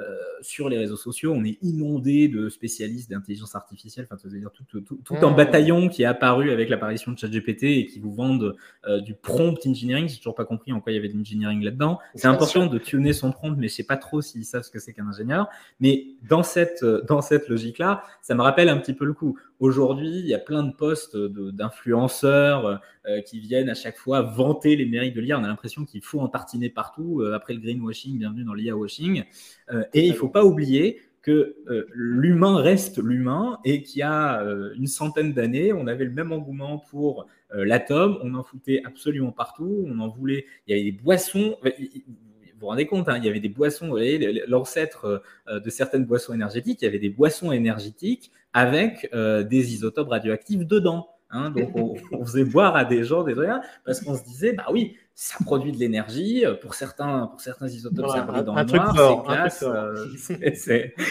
Euh, sur les réseaux sociaux, on est inondé de spécialistes d'intelligence artificielle, enfin, dire tout, tout, tout un bataillon qui est apparu avec l'apparition de ChatGPT et qui vous vendent euh, du prompt engineering. J'ai toujours pas compris en quoi il y avait de l'engineering là-dedans. C'est important de tuner son prompt, mais je sais pas trop s'ils savent ce que c'est qu'un ingénieur. Mais dans cette, dans cette logique-là, ça me rappelle un petit peu le coup. Aujourd'hui, il y a plein de postes d'influenceurs qui viennent à chaque fois vanter les mérites de l'IA. On a l'impression qu'il faut en tartiner partout. après le greenwashing, bienvenue dans l'IA washing. et il faut pas oublier que euh, l'humain reste l'humain et qu'il y a euh, une centaine d'années, on avait le même engouement pour euh, l'atome, on en foutait absolument partout, on en voulait, il y avait des boissons, vous vous rendez compte, hein, il y avait des boissons, vous voyez, l'ancêtre de certaines boissons énergétiques, il y avait des boissons énergétiques avec des isotopes radioactifs dedans. Hein, donc on, faisait boire à des gens des rien parce qu'on se disait, bah oui, ça produit de l'énergie. Euh, pour certains, pour certains isotopes, ça brille dans le noir,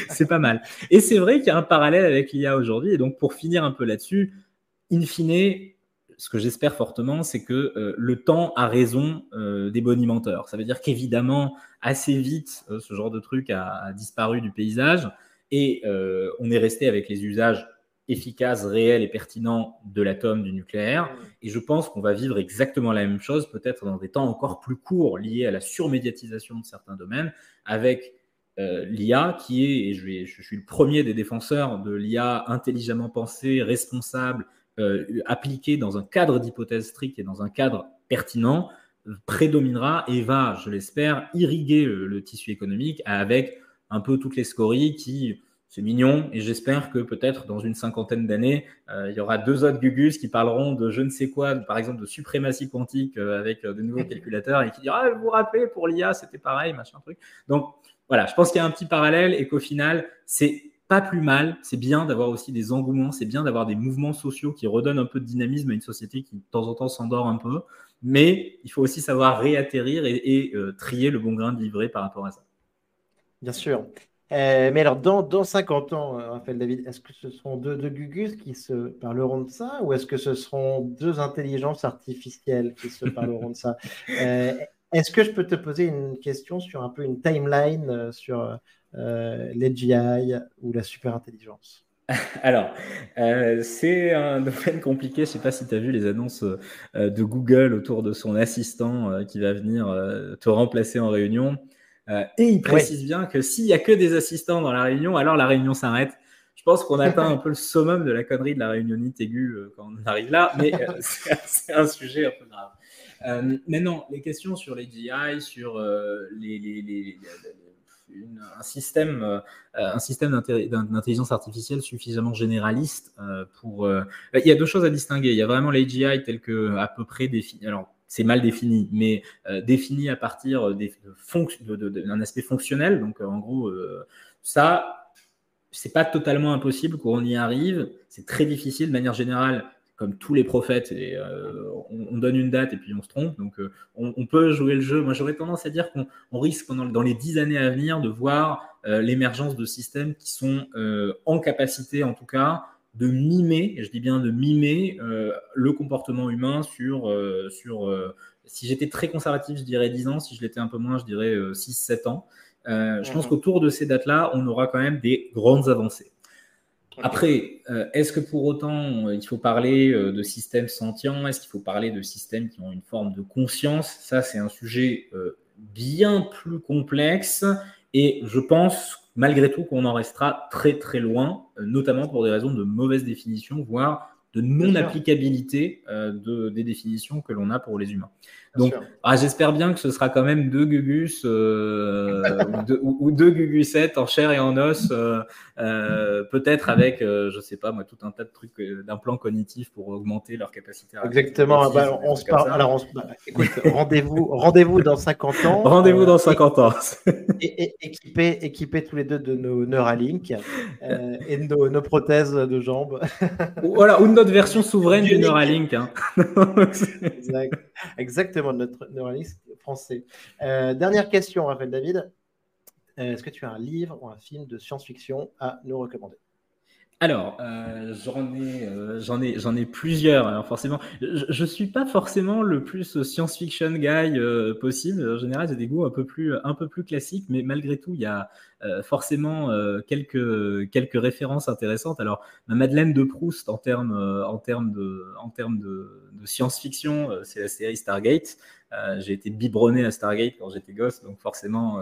c'est pas mal. Et c'est vrai qu'il y a un parallèle avec l'IA aujourd'hui. Et donc, pour finir un peu là-dessus, in fine, ce que j'espère fortement, c'est que euh, le temps a raison euh, des bonimenteurs. Ça veut dire qu'évidemment, assez vite, ce genre de truc a, disparu du paysage et on est resté avec les usages efficace, réel et pertinent de l'atome, du nucléaire. Et je pense qu'on va vivre exactement la même chose, peut-être dans des temps encore plus courts, liés à la surmédiatisation de certains domaines, avec euh, l'IA qui est, et je, suis le premier des défenseurs de l'IA intelligemment pensée, responsable, euh, appliquée dans un cadre d'hypothèse stricte et dans un cadre pertinent, prédominera et va, je l'espère, irriguer le tissu économique avec un peu toutes les scories qui c'est mignon et j'espère que peut-être dans une cinquantaine d'années, euh, il y aura deux autres Gugus qui parleront de je ne sais quoi, par exemple de suprématie quantique euh, avec euh, de nouveaux [laughs] calculateurs et qui diront ah, vous vous rappelez pour l'IA c'était pareil machin truc. Donc voilà, je pense qu'il y a un petit parallèle et qu'au final c'est pas plus mal, c'est bien d'avoir aussi des engouements, c'est bien d'avoir des mouvements sociaux qui redonnent un peu de dynamisme à une société qui de temps en temps s'endort un peu, mais il faut aussi savoir réatterrir et, et trier le bon grain de livret par rapport à ça. Bien sûr. Euh, mais alors, dans, dans 50 ans, euh, Raphaël David, est-ce que ce seront deux, deux, Gugus qui se parleront de ça ou est-ce que ce seront deux intelligences artificielles qui se parleront de ça? [laughs] Euh, Est-ce que je peux te poser une question sur un peu une timeline sur euh, l'AGI ou la superintelligence [laughs] alors, c'est un [laughs] domaine compliqué. Je ne sais pas si tu as vu les annonces de Google autour de son assistant qui va venir te remplacer en réunion. Euh, et il précise bien que s'il n'y a que des assistants dans la réunion, alors la réunion s'arrête. Je pense qu'on atteint un [laughs] peu le summum de la connerie de la réunionnite aiguë euh, quand on arrive là, mais euh, c'est un sujet un peu grave. maintenant, les questions sur les GI, sur les, un système, un système d'intelligence artificielle suffisamment généraliste pour. il y a deux choses à distinguer. Il y a vraiment les GI tels que à peu près définis. Alors, c'est mal défini, mais euh, défini à partir d'un aspect fonctionnel. Donc, euh, en gros, euh, ça, c'est pas totalement impossible qu'on y arrive. C'est très difficile de manière générale, comme tous les prophètes. Et, on, donne une date et puis on se trompe. Donc, on, peut jouer le jeu. Moi, j'aurais tendance à dire qu'on risque pendant, dans les dix années à venir de voir l'émergence de systèmes qui sont en capacité, en tout cas, de mimer, et je dis bien de mimer euh, le comportement humain sur, euh, sur euh, si j'étais très conservatif, je dirais 10 ans, si je l'étais un peu moins, je dirais 6-7 ans. Je pense qu'autour de ces dates-là, on aura quand même des grandes avancées. Après, est-ce que pour autant il faut parler de systèmes sentients? Est-ce qu'il faut parler de systèmes qui ont une forme de conscience? Ça, c'est un sujet bien plus complexe et je pense malgré tout qu'on en restera très très loin, euh, notamment pour des raisons de mauvaise définition, voire de non-applicabilité de, des définitions que l'on a pour les humains. Donc, ah, j'espère bien que ce sera quand même deux Gugus euh, [laughs] ou, deux, Gugusette en chair et en os, euh, euh, peut-être avec, je sais pas moi, tout un tas de trucs d'implants cognitifs pour augmenter leur capacité. À Exactement. Bah, on se parle. Alors, bah, écoute, [laughs] rendez-vous, rendez-vous dans 50 ans. Rendez-vous dans 50 ans. et, équipés, équipés tous les deux de nos Neuralink et de nos, prothèses de jambes. voilà, ou de notre version [laughs] souveraine du Neuralink. Hein. Exactement de notre neuraliste français. Euh, dernière question, Raphaël David. Euh, est-ce que tu as un livre ou un film de science-fiction à nous recommander? Alors, euh, j'en ai, j'en ai, j'en ai plusieurs. Alors forcément, je, ne suis pas forcément le plus science-fiction guy possible. En général, j'ai des goûts un peu plus, un peu plus classiques, mais malgré tout, il y a forcément quelques, quelques références intéressantes. Alors, ma Madeleine de Proust en termes, en termes de, en termes de, de science-fiction, c'est la série Stargate. j'ai été biberonné à Stargate quand j'étais gosse, donc forcément,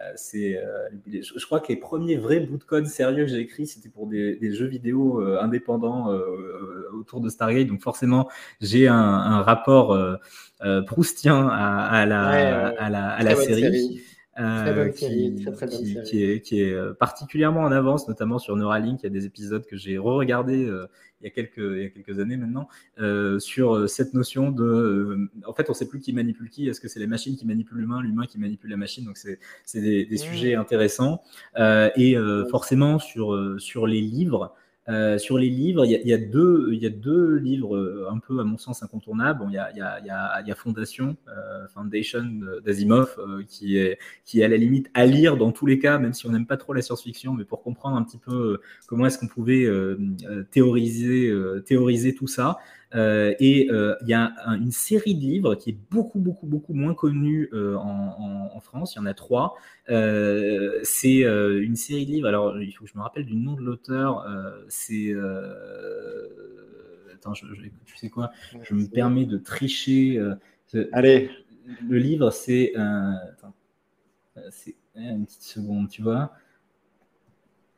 euh, c'est, euh, je, crois que les premiers vrais bouts de code sérieux que j'ai écrits, c'était pour des, jeux vidéo euh, indépendants autour de Stargate. Donc forcément, j'ai un, rapport proustien à, la, à la, série. Qui, est, qui, est, particulièrement en avance, notamment sur Neuralink. Il y a des épisodes que j'ai re-regardés il y a quelques, il y a quelques années maintenant, euh, sur euh, cette notion de. Euh, en fait, on ne sait plus qui manipule qui. Est-ce que c'est les machines qui manipulent l'humain, l'humain qui manipule la machine? Donc, c'est des, des sujets intéressants. et forcément, sur, sur les livres, euh, sur les livres, il y, a, deux, livres euh, un peu, à mon sens, incontournables. Il, y a, Fondation, euh, Foundation d'Asimov, qui, est, qui est à la limite à lire dans tous les cas, même si on n'aime pas trop la science-fiction, mais pour comprendre un petit peu comment est-ce qu'on pouvait théoriser tout ça. Euh, et euh, il y a une série de livres qui est beaucoup, beaucoup, beaucoup moins connue euh, en, en, France. Il y en a trois. c'est une série de livres. Alors, il faut que je me rappelle du nom de l'auteur. c'est. Attends, je, tu sais quoi? Je me permets de tricher. Allez. Le livre, c'est. Attends. C'est une petite seconde, tu vois?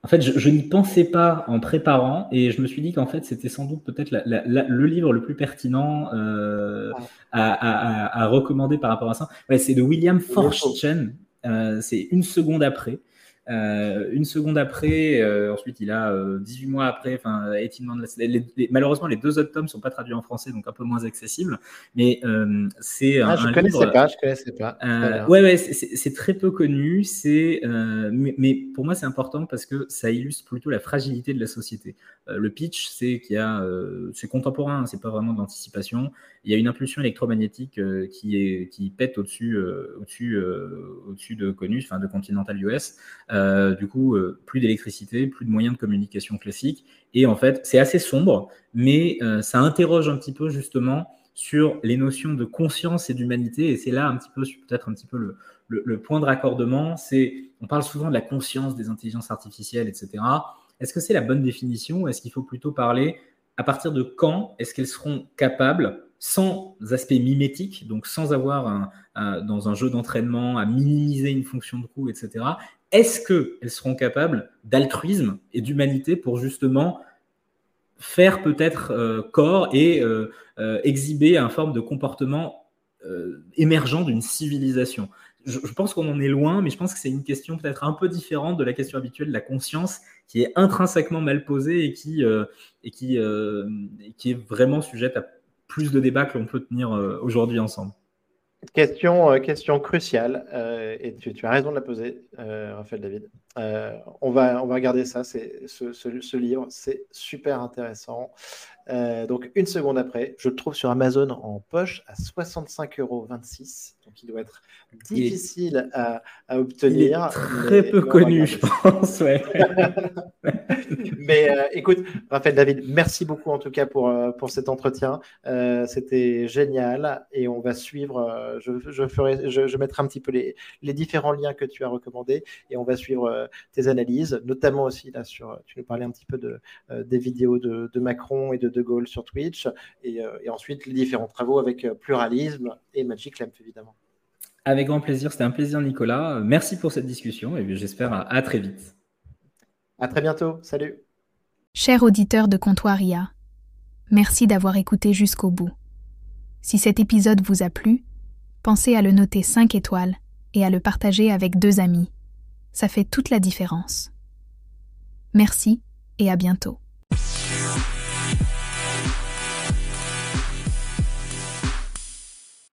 En fait, je, n'y pensais pas en préparant et je me suis dit qu'en fait, c'était sans doute peut-être le livre le plus pertinent euh, à, recommander par rapport à ça. c'est de William Forstchen. Euh, c'est une seconde après. Euh, une seconde après, euh, ensuite il a 18 euh, mois après, enfin, malheureusement les deux autres tomes sont pas traduits en français, donc un peu moins accessibles. Mais c'est ah, un, je connaissais pas, je connaissais pas. ouais, ouais, c'est très peu connu. C'est, mais, mais, pour moi c'est important parce que ça illustre plutôt la fragilité de la société. le pitch, c'est qu'il y a, c'est contemporain, hein, c'est pas vraiment d'anticipation. Il y a une impulsion électromagnétique qui est qui pète au-dessus, au-dessus, au-dessus de Conus, enfin de Continental US. Euh, du coup, euh, plus d'électricité, plus de moyens de communication classiques. Et en fait, c'est assez sombre, mais euh, ça interroge un petit peu justement sur les notions de conscience et d'humanité. Et c'est là un petit peu, peut-être un petit peu le, point de raccordement. C'est, on parle souvent de la conscience des intelligences artificielles, etc. Est-ce que c'est la bonne définition? Est-ce qu'il faut plutôt parler à partir de quand est-ce qu'elles seront capables sans aspect mimétique, donc sans avoir dans un jeu d'entraînement à minimiser une fonction de coût, etc est-ce qu'elles seront capables d'altruisme et d'humanité pour justement faire peut-être euh, corps et euh, euh, exhiber un forme de comportement émergent d'une civilisation? Je, pense qu'on en est loin, mais je pense que c'est une question peut-être un peu différente de la question habituelle de la conscience, qui est intrinsèquement mal posée et qui, et qui, qui est vraiment sujette à plus de débats que l'on peut tenir aujourd'hui ensemble. Question, euh, question cruciale, euh, et tu, as raison de la poser, euh, Raphaël David. on, va, on va regarder ça, ce, livre, c'est super intéressant. Donc, une seconde après, je le trouve sur Amazon en poche à 65,26 euros. Donc, il doit être difficile à, à, obtenir. très peu connu, je pense. Ouais. [laughs] mais euh, écoute, Raphaël David, merci beaucoup en tout cas pour, euh, pour cet entretien. Euh, c'était génial et on va suivre. je, je, ferai, je, je, mettrai un petit peu les, les, différents liens que tu as recommandés et on va suivre tes analyses, notamment aussi là sur. Tu nous parlais un petit peu de, des vidéos de, de, Macron et de De Gaulle sur Twitch et, et ensuite les différents travaux avec pluralisme et Magic Lamp évidemment. Avec grand plaisir, c'était un plaisir Nicolas. Merci pour cette discussion et j'espère à, très vite. À très bientôt, salut. Cher auditeur de Comptoiria, Merci d'avoir écouté jusqu'au bout. Si cet épisode vous a plu, pensez à le noter 5 étoiles et à le partager avec deux amis. Ça fait toute la différence. Merci et à bientôt.